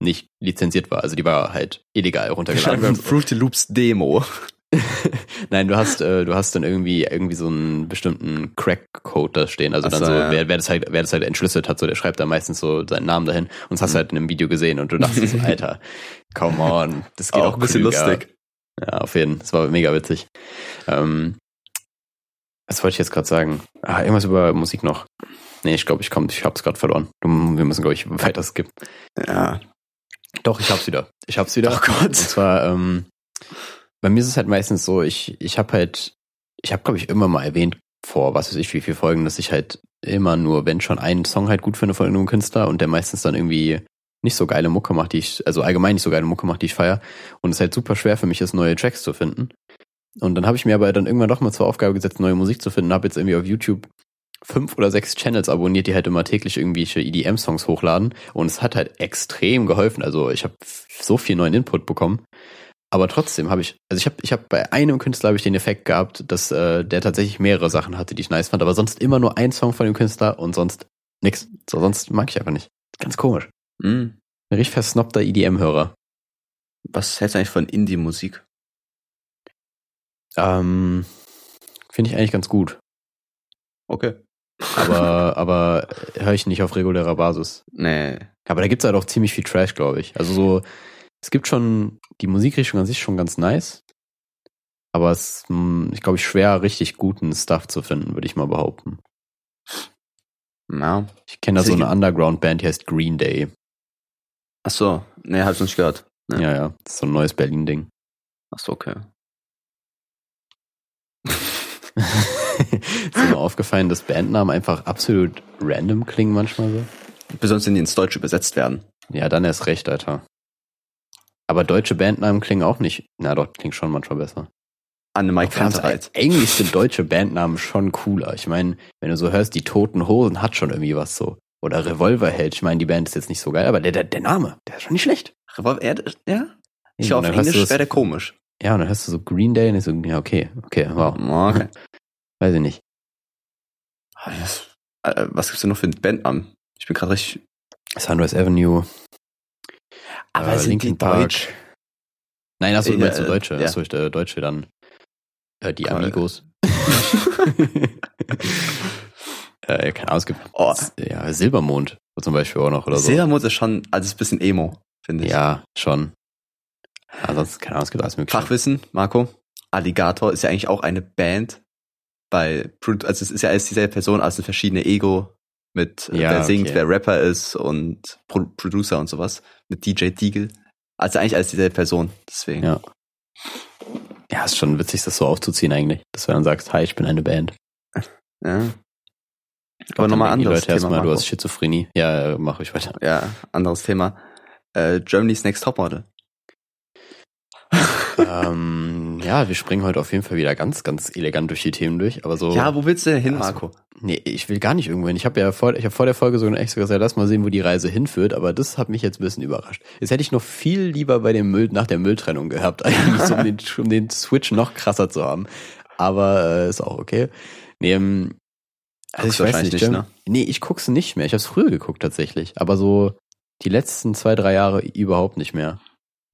nicht lizenziert war. Also die war halt illegal runtergeladen. Fruity Loops Demo. Nein, du hast, äh, du hast dann irgendwie irgendwie so einen bestimmten Crack-Code da stehen. Also Ach dann so, ja. wer, wer das halt, wer das halt entschlüsselt hat, so der schreibt da meistens so seinen Namen dahin und das hast du mhm. halt in einem Video gesehen und du dachtest so, Alter, come on, das geht auch, auch ein bisschen klüger. lustig. Ja, auf jeden Fall. Das war mega witzig. Ähm, was wollte ich jetzt gerade sagen? Ah, irgendwas über Musik noch. Nee, ich glaube, ich komm, ich hab's gerade verloren. Wir müssen, glaube ich, weiter skippen. Ja. Doch, ich hab's wieder. Ich hab's wieder. Oh Gott. Und zwar, ähm, bei mir ist es halt meistens so, ich, ich habe halt, ich habe, glaube ich, immer mal erwähnt vor, was weiß ich, wie viele Folgen, dass ich halt immer nur, wenn schon einen Song halt gut finde von irgendeinem Künstler und der meistens dann irgendwie nicht so geile Mucke macht, die ich, also allgemein nicht so geile Mucke macht, die ich feier. Und es halt super schwer für mich ist, neue Tracks zu finden. Und dann habe ich mir aber dann irgendwann doch mal zur Aufgabe gesetzt, neue Musik zu finden. Habe jetzt irgendwie auf YouTube fünf oder sechs Channels abonniert, die halt immer täglich irgendwelche EDM-Songs hochladen. Und es hat halt extrem geholfen. Also ich habe so viel neuen Input bekommen. Aber trotzdem habe ich, also ich habe ich hab bei einem Künstler habe ich den Effekt gehabt, dass äh, der tatsächlich mehrere Sachen hatte, die ich nice fand, aber sonst immer nur ein Song von dem Künstler und sonst nix. So, sonst mag ich einfach nicht. Ganz komisch. Mhm. Ein richtig versnobter EDM-Hörer. Was hältst du eigentlich von Indie-Musik? Ähm, Finde ich eigentlich ganz gut. Okay. Aber, aber höre ich nicht auf regulärer Basis. Nee. Aber da gibt's halt auch ziemlich viel Trash, glaube ich. Also so, es gibt schon, die Musikrichtung an sich schon ganz nice. Aber es ist, hm, ich glaube, ich schwer, richtig guten Stuff zu finden, würde ich mal behaupten. Ja. Ich kenne da so eine Underground-Band, die heißt Green Day. Ach so, nee, hab ich nicht gehört. Nee. Ja, ja, das ist so ein neues Berlin-Ding. Ach so, okay. ist mir aufgefallen, dass Bandnamen einfach absolut random klingen manchmal so. Besonders wenn die ins Deutsche übersetzt werden. Ja, dann erst recht, Alter. Aber deutsche Bandnamen klingen auch nicht. Na doch, klingt schon manchmal besser. Annemai Kantereit. Eigentlich sind deutsche Bandnamen schon cooler. Ich meine, wenn du so hörst, die Toten Hosen hat schon irgendwie was so. Oder Revolverheld. Ich meine, die Band ist jetzt nicht so geil, aber der, der, der Name, der ist schon nicht schlecht. Revolver, ja? Ich ja, auf Englisch wäre der komisch. Ja, und dann hörst du so Green Day und ich so, ja, okay, okay, wow. Okay. Weiß ich nicht. Ah, äh, was gibt's denn noch für einen Bandnamen? Ich bin gerade richtig. Sunrise Avenue. Aber äh, sind Linkin die Park. Deutsch? Nein, achso, du meinst du Deutsche. Ja. Achso, ich äh, Deutsche dann. Äh, die cool. Amigos. äh, keine Ahnung, es gibt oh. ja, Silbermond zum Beispiel auch noch oder so. Silbermond ist schon, also ist ein bisschen Emo, finde ich. Ja, schon. Ansonsten, keine Ahnung, es gibt alles mögliche. Fachwissen, Marco. Alligator ist ja eigentlich auch eine Band, weil, also es ist ja alles dieselbe Person, also verschiedene Ego mit, äh, ja, wer singt, okay. wer Rapper ist und Pro Producer und sowas, mit DJ Deagle. Also eigentlich alles dieselbe Person, deswegen. Ja. Ja, ist schon witzig, das so aufzuziehen eigentlich, dass du dann sagst, hi, ich bin eine Band. Ja. Aber nochmal anderes Leute Thema. Erstmal, du hast Schizophrenie. Ja, mach ich weiter. Ja, anderes Thema. Äh, Germany's Next Topmodel ähm, ja, wir springen heute auf jeden Fall wieder ganz, ganz elegant durch die Themen durch. Aber so. Ja, wo willst du denn hin, Marco? Also, nee, ich will gar nicht irgendwo hin. Ich habe ja vor, ich habe vor der Folge so extra gesagt, lass mal sehen, wo die Reise hinführt. Aber das hat mich jetzt ein bisschen überrascht. Jetzt hätte ich noch viel lieber bei dem Müll nach der Mülltrennung gehabt, eigentlich, so, um, den, um den Switch noch krasser zu haben. Aber äh, ist auch okay. Nee, ähm, also ich weiß nicht, nicht ne? Nee, ich guck's nicht mehr. Ich habe es früher geguckt tatsächlich, aber so die letzten zwei, drei Jahre überhaupt nicht mehr.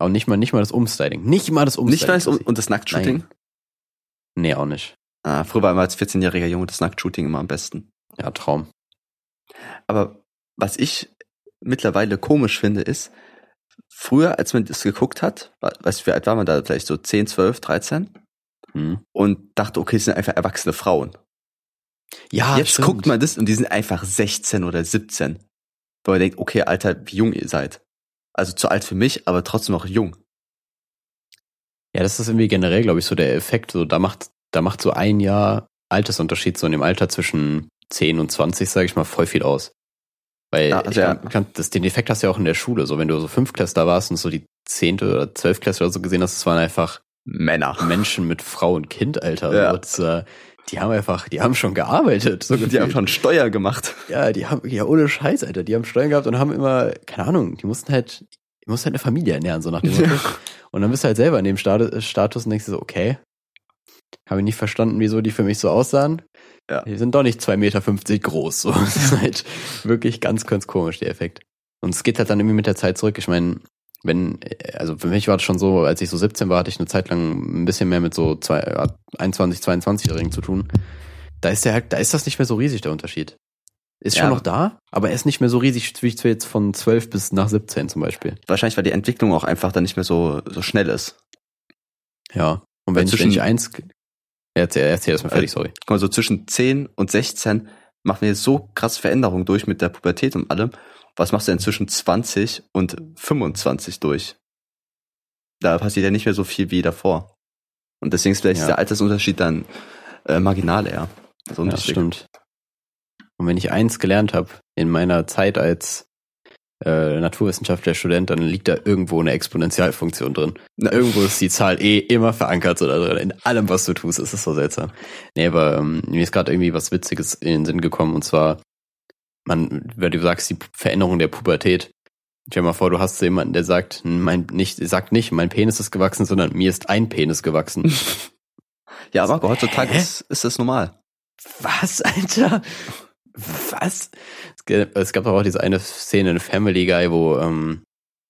Aber nicht mal, nicht mal das Umstyling. Nicht mal das Umstyling. Nicht mal das um und das Nacktshooting? Nein. Nee, auch nicht. Ah, früher war immer als 14-jähriger Junge das Nacktshooting immer am besten. Ja, Traum. Aber was ich mittlerweile komisch finde, ist, früher, als man das geguckt hat, weißt du, wie alt war man da? Vielleicht so 10, 12, 13? Hm. Und dachte, okay, das sind einfach erwachsene Frauen. Ja, Jetzt stimmt. guckt man das und die sind einfach 16 oder 17. Weil man denkt, okay, Alter, wie jung ihr seid. Also zu alt für mich, aber trotzdem noch jung. Ja, das ist irgendwie generell, glaube ich, so der Effekt. So, da macht, da macht so ein Jahr Altersunterschied so in dem Alter zwischen 10 und 20, sage ich mal, voll viel aus. Weil ja, also kann, kann, das, den Effekt hast du ja auch in der Schule. So, wenn du so Fünfklässler warst und so die zehnte oder zwölfklässler oder so gesehen hast, das waren einfach Männer. Menschen mit Frau und Kind, Alter. Ja. Das, äh, die haben einfach, die haben schon gearbeitet. So die haben schon Steuer gemacht. Ja, die haben, ja ohne Scheiß, Alter. Die haben Steuern gehabt und haben immer, keine Ahnung, die mussten halt, die mussten halt eine Familie ernähren, so nach dem Motto. Ja. Und dann bist du halt selber in dem Status und denkst du so, okay, habe ich nicht verstanden, wieso die für mich so aussahen. Ja. Die sind doch nicht 2,50 Meter groß. So. Das ist halt wirklich ganz, ganz komisch, der Effekt. Und es geht halt dann irgendwie mit der Zeit zurück. Ich meine, wenn, also für mich war es schon so, als ich so 17 war, hatte ich eine Zeit lang ein bisschen mehr mit so zwei, 21, 22-Jährigen zu tun. Da ist der halt, da ist das nicht mehr so riesig, der Unterschied. Ist ja. schon noch da, aber er ist nicht mehr so riesig wie jetzt von 12 bis nach 17 zum Beispiel. Wahrscheinlich, weil die Entwicklung auch einfach dann nicht mehr so, so schnell ist. Ja. Und wenn, ich, wenn ich eins, erzähl, erzähl erstmal fertig, sorry. Guck mal, so zwischen 10 und 16 machen wir jetzt so krass Veränderungen durch mit der Pubertät und allem. Was machst du denn zwischen 20 und 25 durch? Da passiert ja nicht mehr so viel wie davor. Und deswegen ist vielleicht ja. der Altersunterschied dann äh, marginal eher. Also ja, das stimmt. Und wenn ich eins gelernt habe in meiner Zeit als äh, Naturwissenschaftler Student, dann liegt da irgendwo eine Exponentialfunktion drin. Irgendwo ist die Zahl eh immer verankert so da drin. In allem, was du tust, ist es so seltsam. Nee, aber ähm, mir ist gerade irgendwie was Witziges in den Sinn gekommen und zwar, man, wenn du sagst, die Veränderung der Pubertät. Stell dir mal vor, du hast so jemanden, der sagt, mein, nicht, sagt nicht, mein Penis ist gewachsen, sondern mir ist ein Penis gewachsen. ja, aber heutzutage ist, ist das normal. Was, Alter? Was? Es gab doch auch diese eine Szene in Family Guy, wo ähm,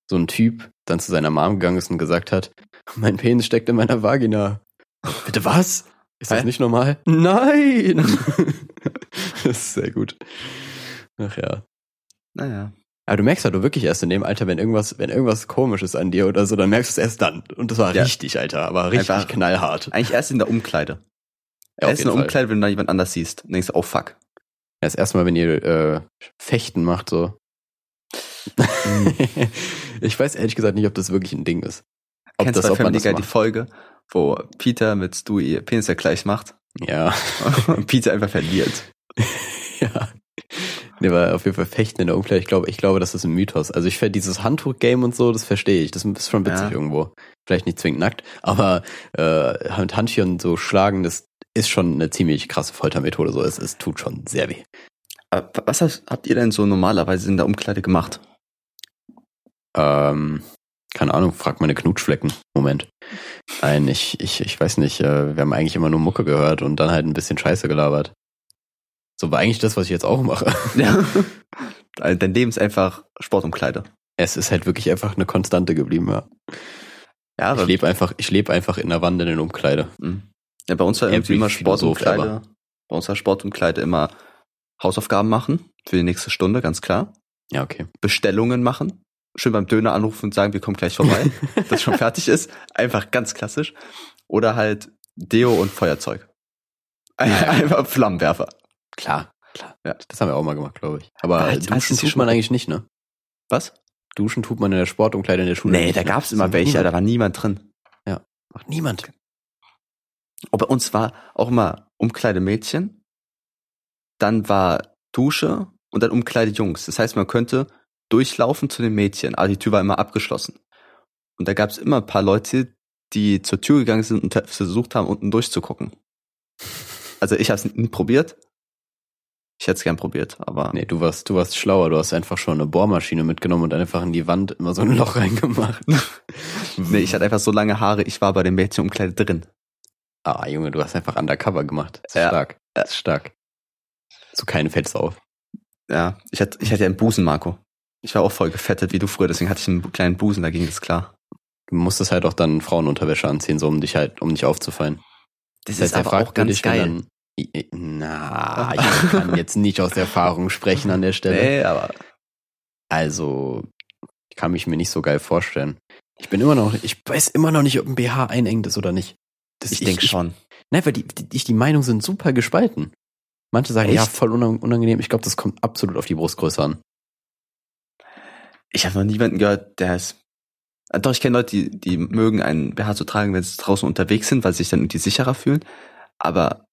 so ein Typ dann zu seiner Mom gegangen ist und gesagt hat, mein Penis steckt in meiner Vagina. Bitte was? Ist Hä? das nicht normal? Nein! das ist sehr gut. Ach ja. Naja. Aber du merkst halt du wirklich erst in dem Alter, wenn irgendwas, wenn irgendwas komisch ist an dir oder so, dann merkst du es erst dann. Und das war ja. richtig, Alter, aber richtig Einfach knallhart. Eigentlich erst in der Umkleide. Ja, erst in der Umkleide, wenn du da jemand anders siehst. Und denkst du, oh fuck. Erst erstmal, wenn ihr äh, Fechten macht, so. Mhm. ich weiß ehrlich gesagt nicht, ob das wirklich ein Ding ist. Ob Kennst das, bei Family Guy die Folge, wo Peter mit Stu ihr Penis ja gleich macht? Ja. Und Peter einfach verliert. ja. Ne, war auf jeden Fall Fechten in der Umkleide. Ich glaube, ich glaube, das ist ein Mythos. Also ich finde dieses Handtuch-Game und so, das verstehe ich. Das ist schon witzig ja. irgendwo. Vielleicht nicht zwingend nackt, aber äh, mit Handtüchern so schlagen, das ist schon eine ziemlich krasse Foltermethode. So, es, es tut schon sehr weh. Was habt ihr denn so normalerweise in der Umkleide gemacht? Ähm, keine Ahnung, frag meine Knutschflecken. Moment. Nein, ich, ich, ich weiß nicht. Äh, wir haben eigentlich immer nur Mucke gehört und dann halt ein bisschen Scheiße gelabert. So war eigentlich das, was ich jetzt auch mache. Ja. Also dein Leben ist einfach Sportumkleide. Es ist halt wirklich einfach eine Konstante geblieben, ja. Ja, ich lebe einfach, ich lebe einfach in der wandelnden Umkleide. Mhm. Ja, bei uns war irgendwie immer Sportumkleide. Bei uns war Sportumkleide immer Hausaufgaben machen für die nächste Stunde, ganz klar. Ja, okay. Bestellungen machen. Schön beim Döner anrufen und sagen, wir kommen gleich vorbei, dass schon fertig ist. Einfach ganz klassisch. Oder halt Deo und Feuerzeug. Einfach Flammenwerfer. Klar, klar. Ja. Das haben wir auch mal gemacht, glaube ich. Aber halt, duschen tut man eigentlich nicht, ne? Was? Duschen tut man in der Sportumkleide in der Schule. Nee, nicht, da gab's ne? immer welche, da war niemand drin. Ja. Macht niemand. Und bei uns war auch immer Umkleidemädchen, dann war Dusche und dann Umkleide Jungs. Das heißt, man könnte durchlaufen zu den Mädchen, aber die Tür war immer abgeschlossen. Und da gab es immer ein paar Leute, die zur Tür gegangen sind und versucht haben, unten durchzugucken. Also ich habe es nie probiert. Ich hätte es gern probiert, aber. Nee, du warst, du warst schlauer. Du hast einfach schon eine Bohrmaschine mitgenommen und einfach in die Wand immer so ein Loch reingemacht. nee, ich hatte einfach so lange Haare, ich war bei dem Mädchen Umkleide drin. Ah, Junge, du hast einfach undercover gemacht. Das ist ja. stark. Das ist stark. So keine Fetts auf. Ja, ich hatte, ich hatte ja einen Busen, Marco. Ich war auch voll gefettet wie du früher, deswegen hatte ich einen kleinen Busen, da ging das klar. Du musstest halt auch dann Frauenunterwäsche anziehen, so um dich halt, um nicht aufzufallen. Das, das heißt, ist aber auch ganz geil. Dann, na, ich kann jetzt nicht aus Erfahrung sprechen an der Stelle. Nee, aber. Also, ich kann mich mir nicht so geil vorstellen. Ich bin immer noch, ich weiß immer noch nicht, ob ein BH einengt ist oder nicht. Das, ich, ich denke schon. Nein, weil die, die, die Meinungen sind super gespalten. Manche sagen, Echt? ja, voll unangenehm. Ich glaube, das kommt absolut auf die Brustgröße an. Ich habe noch niemanden gehört, der ist. Äh, doch, ich kenne Leute, die, die mögen einen BH zu tragen, wenn sie draußen unterwegs sind, weil sie sich dann irgendwie sicherer fühlen. Aber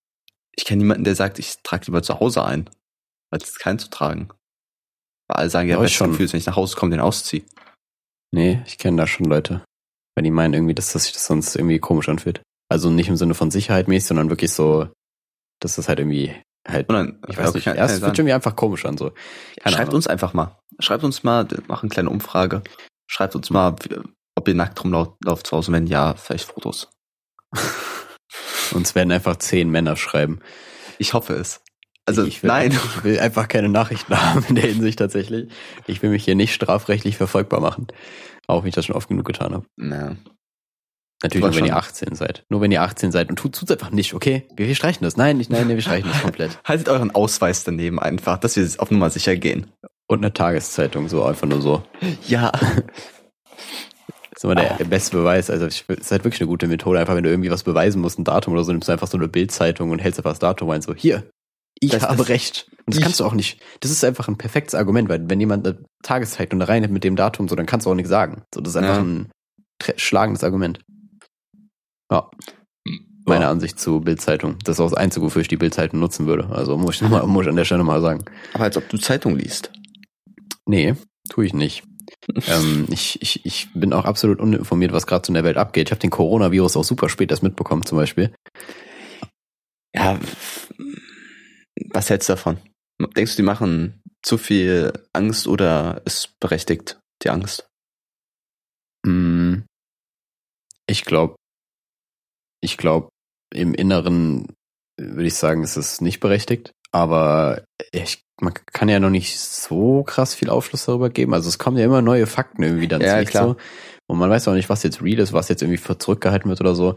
ich kenne niemanden, der sagt, ich trage lieber zu Hause ein, weil es ist keinen zu tragen. Weil alle sagen, ja, ja schon Gefühl, wenn ich nach Hause komme, den ausziehe. Nee, ich kenne da schon Leute. Weil die meinen irgendwie, dass das sich das sonst irgendwie komisch anfühlt. Also nicht im Sinne von Sicherheit mäßig, sondern wirklich so, dass das halt irgendwie halt, dann, ich weiß nicht, ja, es wird irgendwie einfach komisch an so. Keine Schreibt Ahnung. uns einfach mal. Schreibt uns mal, wir machen eine kleine Umfrage. Schreibt uns mal, ob ihr nackt rumlauft zu Hause, wenn ja, vielleicht Fotos. uns werden einfach zehn Männer schreiben. Ich hoffe es. Also ich will, nein, ich will einfach keine Nachrichten haben in der Hinsicht tatsächlich. Ich will mich hier nicht strafrechtlich verfolgbar machen. Auch wenn ich das schon oft genug getan habe. Na. Natürlich nur, wenn ihr 18 seid. Nur wenn ihr 18 seid und tut tut's einfach nicht, okay? Wir, wir streichen das. Nein, nicht, nein, wir streichen das komplett. Haltet euren Ausweis daneben einfach, dass wir auf Nummer sicher gehen. Und eine Tageszeitung, so einfach nur so. Ja. Das ist immer der, der beste Beweis. Also es ist halt wirklich eine gute Methode. Einfach wenn du irgendwie was beweisen musst, ein Datum oder so, nimmst du einfach so eine Bildzeitung und hältst einfach das Datum ein. So, hier, ich das, habe recht. Und das kannst du auch nicht. Das ist einfach ein perfektes Argument, weil wenn jemand eine Tageszeitung da rein hat mit dem Datum, so, dann kannst du auch nichts sagen. So, das ist einfach ja. ein schlagendes Argument. Ja. Meine ja. Ansicht zu Bildzeitung. Das ist auch das Einzige, wofür ich die Bildzeitung nutzen würde. Also muss ich, mal, muss ich an der Stelle mal sagen. Aber als ob du Zeitung liest. Nee, tue ich nicht. Ähm, ich, ich, ich bin auch absolut uninformiert, was gerade so in der Welt abgeht. Ich habe den Coronavirus auch super spät erst mitbekommen, zum Beispiel. Ja, was hältst du davon? Denkst du, die machen zu viel Angst oder ist berechtigt, die Angst? Hm. Ich glaube, ich glaube, im Inneren würde ich sagen, ist es nicht berechtigt. Aber ich, man kann ja noch nicht so krass viel Aufschluss darüber geben. Also es kommen ja immer neue Fakten irgendwie dann ja, klar. so. Und man weiß auch nicht, was jetzt real ist, was jetzt irgendwie für zurückgehalten wird oder so.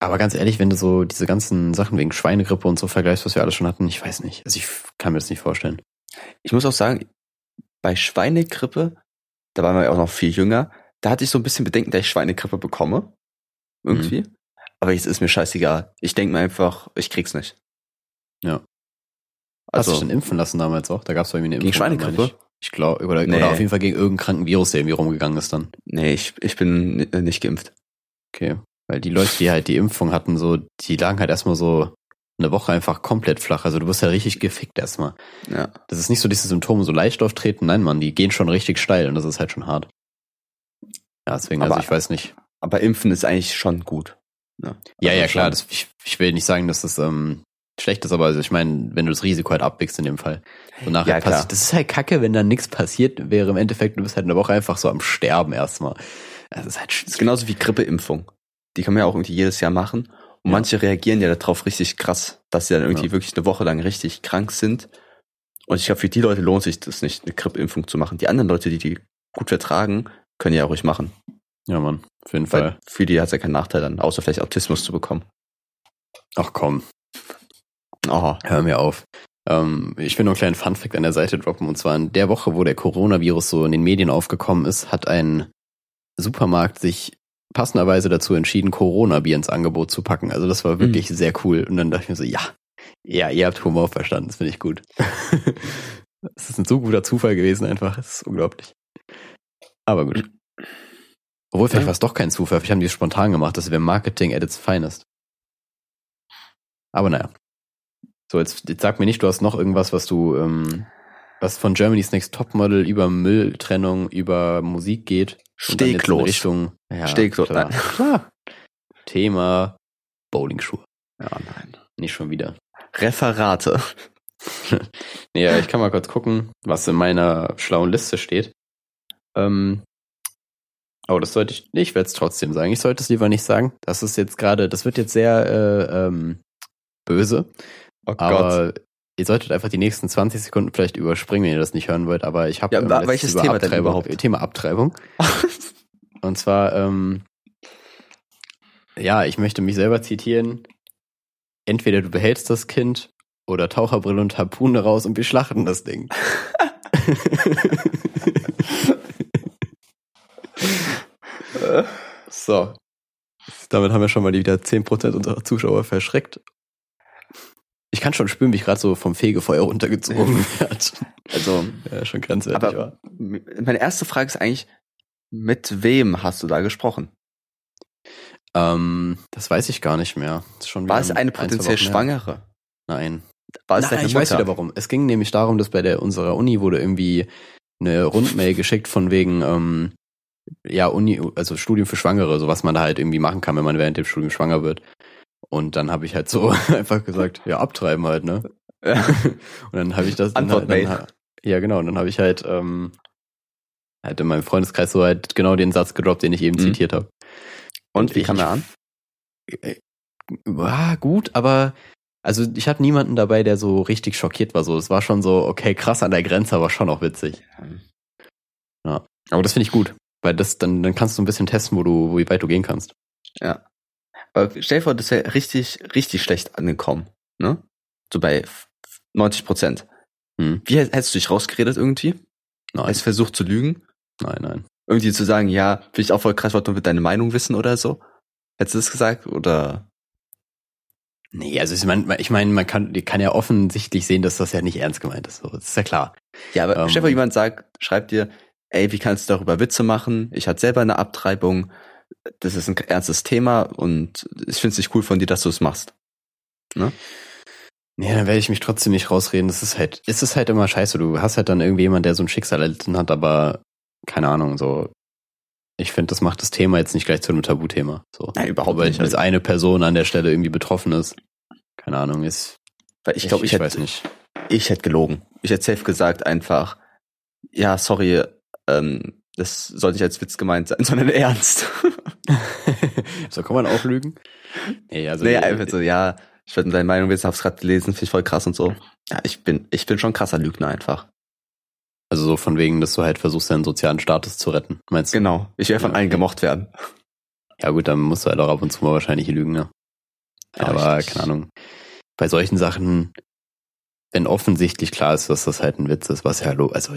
Aber ganz ehrlich, wenn du so diese ganzen Sachen wegen Schweinegrippe und so vergleichst, was wir alle schon hatten, ich weiß nicht. Also ich kann mir das nicht vorstellen. Ich muss auch sagen, bei Schweinegrippe, da waren wir ja auch noch viel jünger, da hatte ich so ein bisschen Bedenken, dass ich Schweinegrippe bekomme. Irgendwie. Mhm. Aber jetzt ist mir scheißegal. Ich denke mir einfach, ich krieg's nicht. Ja. Also, Hast du dich denn impfen lassen damals auch? Da gab es mir eine Impfung. Gegen Schweinegrippe? Ich, ich glaube, oder, nee. oder auf jeden Fall gegen irgendeinen kranken Virus, der irgendwie rumgegangen ist dann. Nee, ich, ich bin nicht geimpft. Okay. Weil die Leute, die halt die Impfung hatten, so, die lagen halt erstmal so eine Woche einfach komplett flach. Also du wirst ja richtig gefickt erstmal. Ja. Das ist nicht so diese Symptome so leicht auftreten. Nein, Mann, die gehen schon richtig steil und das ist halt schon hart. Ja, deswegen, also aber, also ich weiß nicht. Aber Impfen ist eigentlich schon gut. Ja, ja, also ja klar. Das, ich, ich will nicht sagen, dass das ähm, schlecht ist, aber also ich meine, wenn du das Risiko halt abwägst in dem Fall. So nachher ja, passiert, das ist halt kacke, wenn dann nichts passiert wäre im Endeffekt, du bist halt eine Woche einfach so am Sterben erstmal. Das ist halt das ist genauso wie Grippeimpfung. Die kann man ja auch irgendwie jedes Jahr machen. Und ja. manche reagieren ja darauf richtig krass, dass sie dann irgendwie ja. wirklich eine Woche lang richtig krank sind. Und ich glaube, für die Leute lohnt sich das nicht, eine Grippeimpfung zu machen. Die anderen Leute, die die gut vertragen, können ja ruhig machen. Ja, Mann, auf jeden Weil Fall. Für die hat es ja keinen Nachteil dann, außer vielleicht Autismus zu bekommen. Ach komm. Oh. Hör mir auf. Ähm, ich will nur einen kleinen Funfact an der Seite droppen. Und zwar in der Woche, wo der Coronavirus so in den Medien aufgekommen ist, hat ein Supermarkt sich passenderweise dazu entschieden, Corona-Bier ins Angebot zu packen. Also das war wirklich mhm. sehr cool. Und dann dachte ich mir so, ja, ja, ihr habt Humor verstanden, das finde ich gut. Es ist ein so guter Zufall gewesen einfach, es ist unglaublich. Aber gut. Obwohl, vielleicht ja. war es doch kein Zufall, vielleicht haben die es spontan gemacht, das wäre Marketing at its finest. Aber naja. So, jetzt, jetzt sag mir nicht, du hast noch irgendwas, was du, ähm, was von Germany's Next Topmodel über Mülltrennung, über Musik geht. Steglos. Richtung, ja, Steglos. Klar. klar. Thema Bowlingschuhe. Ja, nein. Nicht schon wieder. Referate. ja, ich kann mal kurz gucken, was in meiner schlauen Liste steht. Ähm, oh, das sollte ich, ich werde es trotzdem sagen. Ich sollte es lieber nicht sagen. Das ist jetzt gerade, das wird jetzt sehr äh, ähm, böse. Oh aber Gott. Ihr solltet einfach die nächsten 20 Sekunden vielleicht überspringen, wenn ihr das nicht hören wollt, aber ich habe ja, welches Thema denn überhaupt? Thema Abtreibung. Und zwar, ähm, ja, ich möchte mich selber zitieren. Entweder du behältst das Kind oder Taucherbrille und Harpune raus und wir schlachten das Ding. so. Damit haben wir schon mal wieder 10% unserer Zuschauer verschreckt ich kann schon spüren, wie ich gerade so vom Fegefeuer runtergezogen werde. Also, ja, schon grenzwertig aber war. Meine erste Frage ist eigentlich, mit wem hast du da gesprochen? Ähm, das weiß ich gar nicht mehr. War es eine potenziell ein, Schwangere? Nein. War es Nein, ich Mutter? weiß wieder warum. Es ging nämlich darum, dass bei der unserer Uni wurde irgendwie eine Rundmail geschickt von wegen ähm, ja Uni, also Studium für Schwangere, so was man da halt irgendwie machen kann, wenn man während dem Studium schwanger wird. Und dann habe ich halt so einfach gesagt, ja, abtreiben halt, ne? Ja. Und dann habe ich das. Antwort dann, dann, ja, genau. Und dann habe ich halt, ähm, halt in meinem Freundeskreis so halt genau den Satz gedroppt, den ich eben mhm. zitiert habe. Und, wie kam er an? War gut, aber also ich hatte niemanden dabei, der so richtig schockiert war. So, es war schon so, okay, krass an der Grenze, aber schon auch witzig. Ja. Aber das finde ich gut. Weil das, dann, dann kannst du ein bisschen testen, wo du, wie weit du gehen kannst. Ja. Aber stell dir vor, das wäre richtig, richtig schlecht angekommen, ne? So bei 90 Prozent. Hm. Wie hättest du dich rausgeredet irgendwie? Nein. Du versucht zu lügen? Nein, nein. Irgendwie zu sagen, ja, finde ich auch voll krass, wollte nur deine Meinung wissen oder so? Hättest du das gesagt oder? Nee, also ich meine, ich mein, man kann, kann ja offensichtlich sehen, dass das ja nicht ernst gemeint ist. So, das ist ja klar. Ja, aber ähm, Stefan, jemand sagt, schreibt dir, ey, wie kannst du darüber Witze machen? Ich hatte selber eine Abtreibung. Das ist ein ernstes Thema und ich finde es nicht cool von dir, dass du es machst. Ne? Nee, dann werde ich mich trotzdem nicht rausreden. Das ist halt, es ist halt immer scheiße. Du hast halt dann irgendwie jemand, der so ein Schicksal erlitten hat, aber keine Ahnung, so. Ich finde, das macht das Thema jetzt nicht gleich zu einem Tabuthema. So. Nein, überhaupt Weil nicht. Weil eine Person an der Stelle irgendwie betroffen ist. Keine Ahnung, ist. Weil ich glaube, ich, ich, ich, weiß nicht. Ich hätte gelogen. Ich hätte safe gesagt einfach, ja, sorry, ähm, das sollte nicht als Witz gemeint sein, sondern ernst. so kann man auch lügen? Nee, also nee, einfach so, ja, ich werde deine Meinung wissen, hab's gerade gelesen, finde ich voll krass und so. Ja, ich bin, ich bin schon krasser Lügner einfach. Also so von wegen, dass du halt versuchst, deinen sozialen Status zu retten, meinst du? Genau, ich will von ja, allen gemocht werden. Ja gut, dann musst du halt auch ab und zu mal wahrscheinlich lügen, ne? Ja, Aber, keine Ahnung. Bei solchen Sachen, wenn offensichtlich klar ist, dass das halt ein Witz ist, was ja, also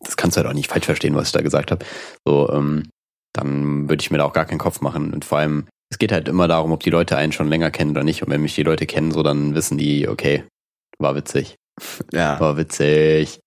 das kannst du halt auch nicht falsch verstehen, was ich da gesagt habe. So, ähm, dann würde ich mir da auch gar keinen Kopf machen. Und vor allem, es geht halt immer darum, ob die Leute einen schon länger kennen oder nicht. Und wenn mich die Leute kennen, so dann wissen die, okay, war witzig. Ja. War witzig.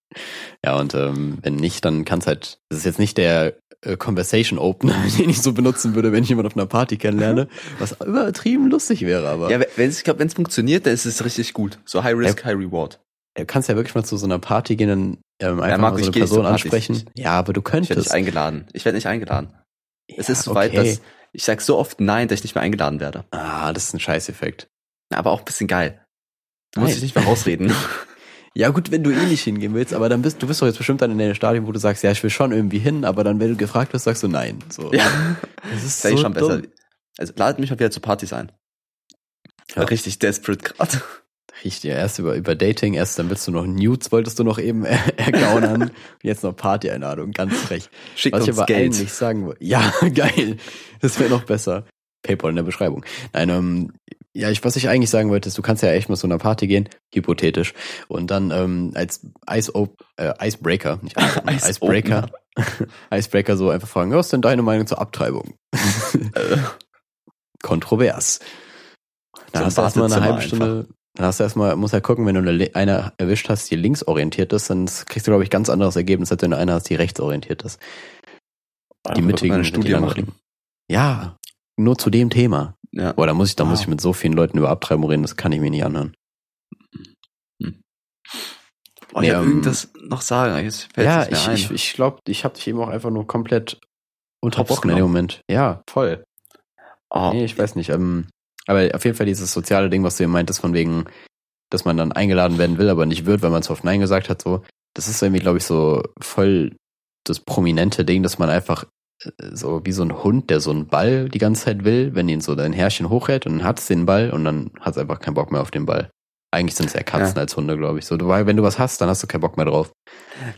Ja, und ähm, wenn nicht, dann kann es halt, das ist jetzt nicht der äh, Conversation Opener, den ich so benutzen würde, wenn ich jemanden auf einer Party kennenlerne, was übertrieben lustig wäre, aber. Ja, wenn ich glaube, wenn es funktioniert, dann ist es richtig gut. So High Risk, ja, High Reward. Du kannst ja wirklich mal zu so einer Party gehen und ähm, einfach ja, Marco, mal so eine Person ansprechen. Ja, aber du könntest. Ich werde nicht eingeladen. Ich werde nicht eingeladen. Ja, es ist so okay. weit, dass ich sag so oft nein, dass ich nicht mehr eingeladen werde. Ah, das ist ein Scheißeffekt. Aber auch ein bisschen geil. Du musst dich nicht mehr rausreden. Ja, gut, wenn du eh nicht hingehen willst, aber dann bist du bist doch jetzt bestimmt dann in einem Stadium, wo du sagst, ja, ich will schon irgendwie hin, aber dann, wenn du gefragt wirst, sagst du nein. So. Ja. Das ist das so schon dumm. besser. Also ladet mich mal wieder zu Partys ein. Ja. Richtig desperate gerade. Richtig, ja, erst über, über Dating, erst dann willst du noch Nudes, wolltest du noch eben ergaunern. jetzt noch Party-Einladung, ganz frech. Schick Was uns ich aber Geld. eigentlich sagen wollte. Ja, geil. Das wäre noch besser. PayPal in der Beschreibung. Nein, ähm, ja, ich, was ich eigentlich sagen wollte, ist, du kannst ja echt mal zu einer Party gehen, hypothetisch, und dann ähm, als Ice äh, Icebreaker, nicht Ice, Ice Icebreaker, Icebreaker so einfach fragen, was ist denn deine Meinung zur Abtreibung? Kontrovers. Dann hast du erstmal eine halbe Stunde, dann hast du erstmal, musst ja gucken, wenn du eine, erwischt hast, die linksorientiert ist, dann kriegst du, glaube ich, ganz anderes Ergebnis, als wenn du eine hast, die rechtsorientiert ist. Die mittigen. Eine Studie machen. Ja, nur zu dem Thema. Ja. Boah, da muss ich, da wow. muss ich mit so vielen Leuten über Abtreibung reden, das kann ich mir nicht anhören. Hm. Oh, nee, ja, ähm, irgendwas noch sagen. Jetzt fällt ja, ich, ich, ich glaube, ich habe dich eben auch einfach nur komplett unterbrochen in dem Moment. Ja, voll. Oh. Nee, ich weiß nicht. Ähm, aber auf jeden Fall dieses soziale Ding, was du eben meintest, von wegen, dass man dann eingeladen werden will, aber nicht wird, weil man zu oft Nein gesagt hat, so. Das ist irgendwie, glaube ich, so voll das prominente Ding, dass man einfach so wie so ein Hund, der so einen Ball die ganze Zeit will, wenn ihn so dein Herrchen hochhält und dann hat es den Ball und dann hat es einfach keinen Bock mehr auf den Ball. Eigentlich sind es eher Katzen ja. als Hunde, glaube ich. So, weil wenn du was hast, dann hast du keinen Bock mehr drauf.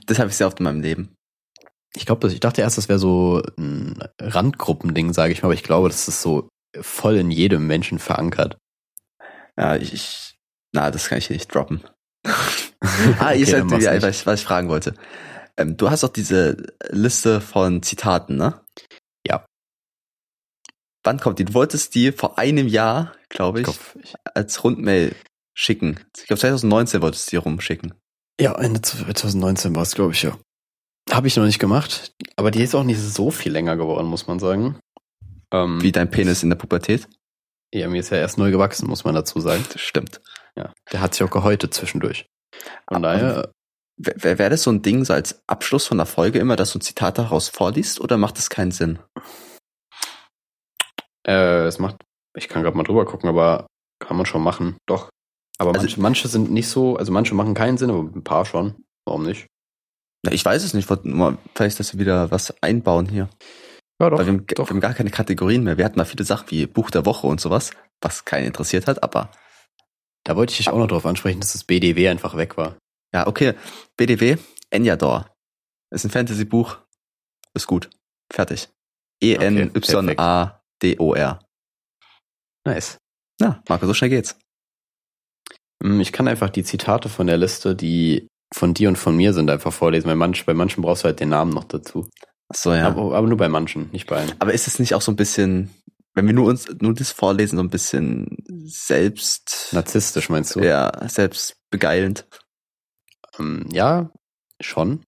Das habe ich sehr oft in meinem Leben. Ich glaube, ich dachte erst, das wäre so ein Randgruppending, sage ich mal, aber ich glaube, das ist so voll in jedem Menschen verankert. Ja, ich, ich na, das kann ich hier nicht droppen. ah, ihr okay, seid, ja, was, was ich fragen wollte. Ähm, du hast auch diese Liste von Zitaten, ne? Ja. Wann kommt die? Du wolltest die vor einem Jahr, glaube ich, ich, als Rundmail schicken. Ich glaube 2019 wolltest du die rumschicken. Ja, Ende 2019 war es, glaube ich, ja. Habe ich noch nicht gemacht, aber die ist auch nicht so viel länger geworden, muss man sagen. Ähm, Wie dein Penis in der Pubertät? Ja, mir ist ja erst neu gewachsen, muss man dazu sagen. Das stimmt. Ja, der hat sich auch gehäutet zwischendurch. Von aber, daher Wäre wär das so ein Ding, so als Abschluss von der Folge immer, dass du ein Zitat daraus vorliest oder macht das keinen Sinn? Äh, es macht, ich kann gerade mal drüber gucken, aber kann man schon machen, doch. Aber also, manche, manche sind nicht so, also manche machen keinen Sinn, aber ein paar schon. Warum nicht? Na, ich weiß es nicht, vielleicht, dass wir wieder was einbauen hier. Ja, doch, Weil wir, haben, doch. wir haben gar keine Kategorien mehr. Wir hatten mal viele Sachen wie Buch der Woche und sowas, was keinen interessiert hat, aber. Da wollte ich dich auch noch drauf ansprechen, dass das BDW einfach weg war. Ja, okay. BDW, Enyador. Ist ein Fantasy-Buch. Ist gut. Fertig. E-N-Y-A-D-O-R. Nice. Ja, Marco, so schnell geht's. Hm, ich kann einfach die Zitate von der Liste, die von dir und von mir sind, einfach vorlesen. Bei manchen, bei manchen brauchst du halt den Namen noch dazu. Ach so, ja. Aber, aber nur bei manchen, nicht bei allen. Aber ist es nicht auch so ein bisschen, wenn wir nur uns nur das vorlesen, so ein bisschen selbst narzisstisch meinst du? Ja, selbst begeilend. Ähm, ja, schon.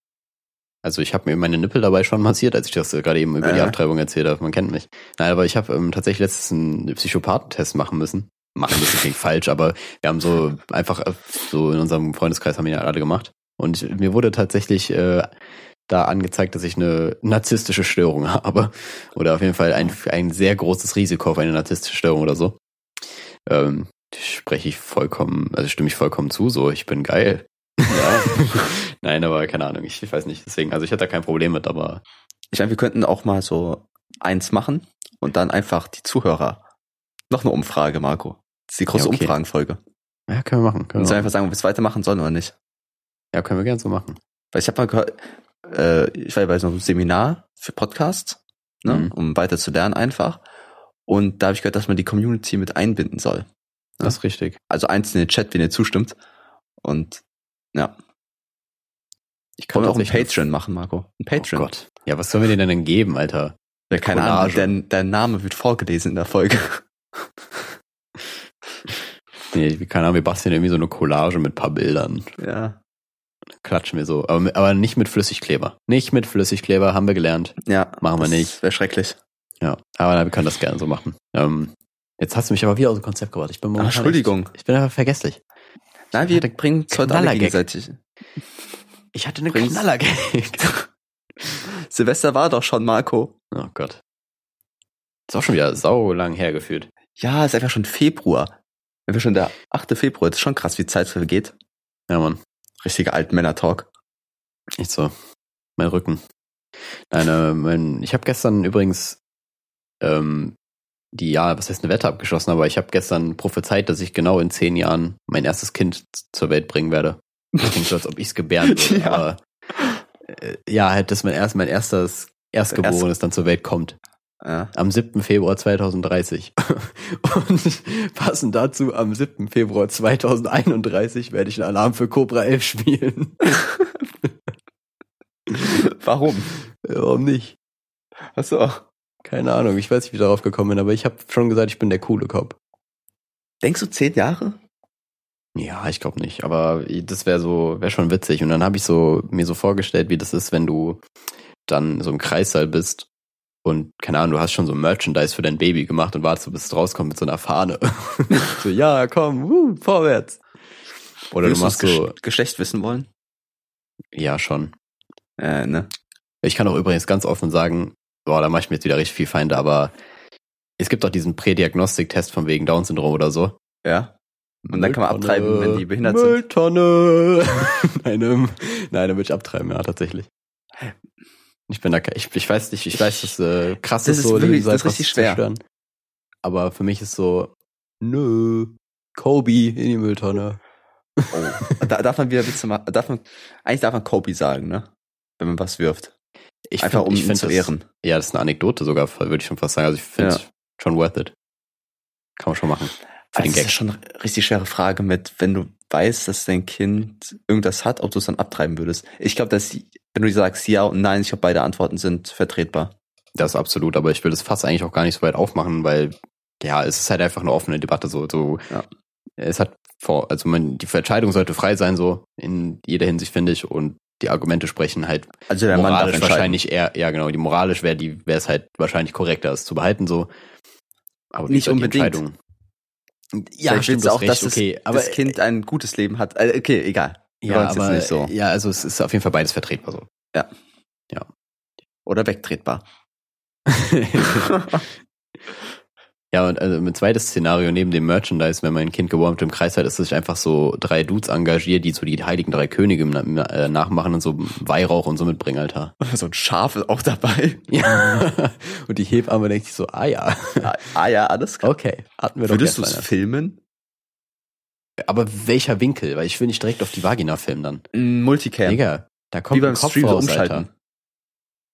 Also ich habe mir meine Nippel dabei schon massiert, als ich das gerade eben über äh. die Abtreibung erzählt habe. Man kennt mich. Nein, aber ich habe ähm, tatsächlich letztens einen Psychopathentest machen müssen. Machen müssen klingt falsch, aber wir haben so einfach äh, so in unserem Freundeskreis haben wir ja alle gemacht. Und mir wurde tatsächlich äh, da angezeigt, dass ich eine narzisstische Störung habe. Oder auf jeden Fall ein, ein sehr großes Risiko auf eine narzisstische Störung oder so. Ähm, spreche ich vollkommen, also stimme ich vollkommen zu, so, ich bin geil. Ja. Nein, aber keine Ahnung, ich, ich weiß nicht. Deswegen, also ich hatte da kein Problem mit, aber. Ich meine, wir könnten auch mal so eins machen und dann einfach die Zuhörer. Noch eine Umfrage, Marco. Das ist die große ja, okay. Umfragenfolge. Ja, können wir machen. Können und wir einfach sagen, ob wir es weitermachen sollen oder nicht. Ja, können wir gerne so machen. Weil ich habe mal gehört, äh, ich war ja bei so einem Seminar für Podcasts, ne, mhm. um weiter zu lernen einfach. Und da habe ich gehört, dass man die Community mit einbinden soll. Ne? Das ist richtig. Also eins in den Chat, wenn ihr zustimmt. Und ja. Ich kann auch ein Patreon machen, Marco. Ein Patreon. Oh Gott. Ja, was sollen wir dir denn geben, Alter? Ja, keine. Ahnung, dein, dein Name wird vorgelesen in der Folge. nee, keine Ahnung, wir basteln irgendwie so eine Collage mit paar Bildern. Ja klatschen wir so. Aber, aber nicht mit Flüssigkleber. Nicht mit Flüssigkleber, haben wir gelernt. Ja. Machen wir nicht. Wäre schrecklich. Ja, aber wir können das gerne so machen. Ähm, jetzt hast du mich aber wieder aus dem Konzept gebracht. Ich bin Ach, Entschuldigung. Echt, ich bin einfach vergesslich. Nein, wir bringen es heute alle gegenseitig. Ich hatte eine Knallergag. Silvester war doch schon, Marco. Oh Gott. Ist auch schon wieder sau lang hergeführt. Ja, ist einfach schon Februar. Wenn wir schon der 8. Februar, das ist schon krass, wie Zeit vergeht. Ja, Mann. Richtiger Altmänner-Talk. Echt so. Mein Rücken. Nein, äh, mein, ich habe gestern übrigens ähm, die, ja, was heißt eine Wette abgeschlossen, aber ich habe gestern prophezeit, dass ich genau in zehn Jahren mein erstes Kind zur Welt bringen werde. Das klingt so, als ob ich es gebären würde, ja. aber äh, ja, halt, dass mein erst mein erstes Erstgeborenes Erst dann zur Welt kommt. Ja. Am 7. Februar 2030. Und passend dazu, am 7. Februar 2031 werde ich einen Alarm für Cobra 11 spielen. Warum? Warum nicht? Achso. Keine Ahnung, ich weiß nicht, wie ich darauf gekommen bin, aber ich habe schon gesagt, ich bin der coole Cop. Denkst du zehn Jahre? Ja, ich glaube nicht, aber das wäre so, wäre schon witzig. Und dann habe ich so mir so vorgestellt, wie das ist, wenn du dann so im Kreissaal bist und keine Ahnung, du hast schon so Merchandise für dein Baby gemacht und wartest, bis es rauskommt mit so einer Fahne. so, ja, komm, wuh, vorwärts. Oder Würdest du machst so Geschlecht wissen wollen? Ja, schon. Äh, ne? Ich kann auch übrigens ganz offen sagen, boah, da mache ich mir jetzt wieder richtig viel Feinde, aber es gibt doch diesen Prädiagnostik-Test von wegen Down-Syndrom oder so. Ja. Und dann kann man abtreiben, wenn die behindert Mülltonne. sind. Mülltonne. nein, dann würde ich abtreiben, ja, tatsächlich. Ich bin da, ich, ich weiß nicht, ich weiß, dass äh, krass das ist so, wirklich, das ist richtig schwer. Zerstören. Aber für mich ist so, nö, Kobe in die Mülltonne. Oh, da darf man wieder Witze machen. Darf man, eigentlich darf man Kobe sagen, ne? Wenn man was wirft. Ich Einfach find, um ich ihn zu das, ehren. Ja, das ist eine Anekdote sogar, würde ich schon fast sagen. Also ich finde es ja. schon worth it. Kann man schon machen. Für also das ist schon eine richtig schwere Frage mit, wenn du weißt, dass dein Kind irgendwas hat, ob du es dann abtreiben würdest. Ich glaube, dass wenn du sagst ja und nein, ich glaube, beide Antworten sind vertretbar. Das ist absolut, aber ich will das fast eigentlich auch gar nicht so weit aufmachen, weil ja, es ist halt einfach eine offene Debatte so. so ja. Es hat vor, also man, die Entscheidung sollte frei sein, so in jeder Hinsicht, finde ich, und die Argumente sprechen halt also der moralisch Mann wahrscheinlich eher, ja genau, die moralisch wäre die, wäre es halt wahrscheinlich korrekter, es zu behalten so. Aber nicht unbedingt. Ja, Vielleicht stimmt, auch, recht, dass okay, das, aber, das Kind ein gutes Leben hat. Äh, okay, egal. Ja, aber, so. ja, also es ist auf jeden Fall beides vertretbar so. Ja. Ja. Oder wegtretbar. ja, und also mit zweites Szenario neben dem Merchandise, wenn mein Kind gewarmt im Kreis hat, ist es einfach so drei Dudes engagiert, die so die heiligen drei Könige äh, nachmachen und so Weihrauch und so mitbringen, Alter. So ein Schaf ist auch dabei. Ja. und die Hebamme denkt sich so, ah ja. Ah ja, alles klar. Okay, hatten wir Würdest du es filmen? Aber welcher Winkel? Weil ich will nicht direkt auf die Vagina filmen dann. Multicam. Digga, da kommt Wie beim ein Kopf Stream raus, umschalten. Alter.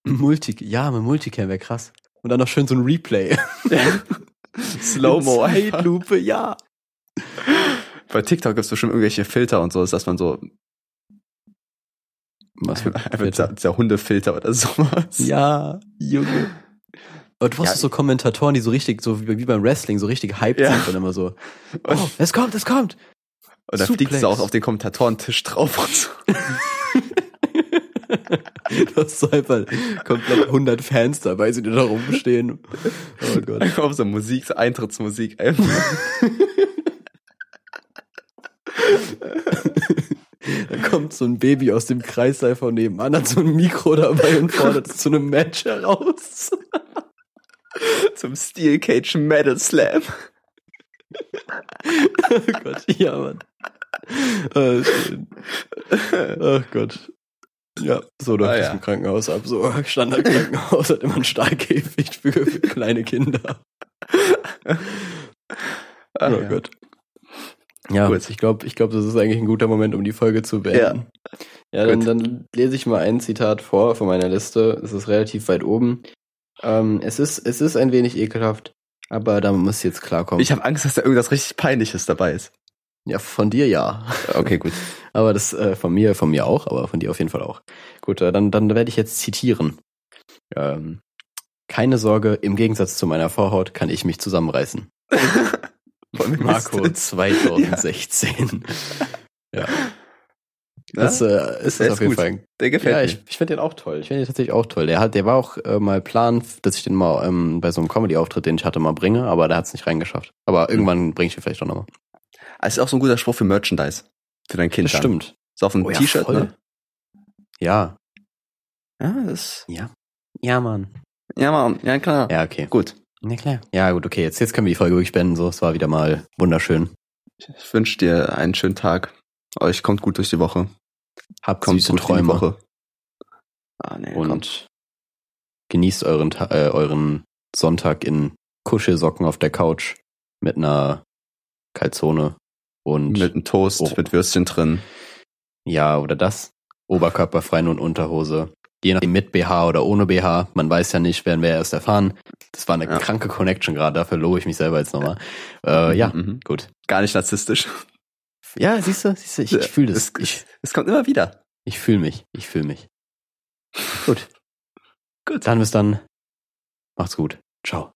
Multi, ja, mit Multicam wäre krass. Und dann noch schön so ein Replay. Slow-Mo. Zeitlupe, ja. Bei TikTok gibt es bestimmt irgendwelche Filter und so, dass man so. Was für Filter? Dieser Hundefilter oder sowas. Ja, Junge. Aber du hast ja. so Kommentatoren, die so richtig, so wie, beim Wrestling, so richtig hyped ja. sind und immer so, oh, es kommt, es kommt. Und dann fliegst du auch auf den Kommentatorentisch drauf und so. du hast so einfach komplett 100 Fans dabei, die da rumstehen. Oh Gott. Dann kommt so Musik, so Eintrittsmusik einfach. Da kommt so ein Baby aus dem Kreissaal von nebenan, hat so ein Mikro dabei und fordert es zu einem Match heraus. Zum Steel Cage Metal Slam. oh Gott, ja, Mann. Oh, schön. oh Gott. Ja, so läuft ah, ja. im Krankenhaus ab. So Standardkrankenhaus hat immer einen Stahlkäfig für, für kleine Kinder. Ach, oh ja. Gott. Ja, Gut. ich glaube, ich glaube, das ist eigentlich ein guter Moment, um die Folge zu beenden. Ja, ja dann, dann, lese ich mal ein Zitat vor von meiner Liste. Es ist relativ weit oben. Ähm, es, ist, es ist ein wenig ekelhaft, aber da muss jetzt klarkommen. Ich habe Angst, dass da irgendwas richtig Peinliches dabei ist. Ja, von dir ja. Okay, gut. aber das äh, von mir, von mir auch, aber von dir auf jeden Fall auch. Gut, äh, dann, dann werde ich jetzt zitieren. Ähm, keine Sorge, im Gegensatz zu meiner Vorhaut kann ich mich zusammenreißen. Marco 2016. ja. Ja. Das äh, ist das auf jeden gut. Fall. Der gefällt ja, mir. ich, ich finde den auch toll. Ich finde den tatsächlich auch toll. Der hat, der war auch äh, mal Plan, dass ich den mal ähm, bei so einem Comedy-Auftritt, den ich hatte, mal bringe, aber der hat es nicht reingeschafft. Aber irgendwann mhm. bringe ich ihn vielleicht auch nochmal. Es ist auch so ein guter Spruch für Merchandise. Für dein Kind. Das stimmt. Ist auf ein oh, T-Shirt, ja, ne? Ja. Ja, das. Ja. Ja, Mann. Ja, Mann. Ja, klar. Ja, okay. Gut. Ja, klar. Ja, gut, okay. Jetzt, jetzt können wir die Folge wirklich beenden. So, es war wieder mal wunderschön. Ich wünsche dir einen schönen Tag. Euch kommt gut durch die Woche. Habt kommt süße gut Träume. Woche. Ah, nee, und kommt. genießt euren, äh, euren Sonntag in Kuschelsocken auf der Couch mit einer Kalzone und mit einem Toast oh. mit Würstchen drin. Ja, oder das. Oberkörperfrei und Unterhose. Je nachdem mit BH oder ohne BH. Man weiß ja nicht, werden wir erst erfahren. Das war eine ja. kranke Connection gerade, dafür lobe ich mich selber jetzt nochmal. Äh, ja, mhm. gut. Gar nicht narzisstisch. Ja, siehst du, siehst du, ich, ich fühle das. Es, es kommt immer wieder. Ich fühle mich, ich fühle mich. Gut. gut. Dann bis dann. Macht's gut. Ciao.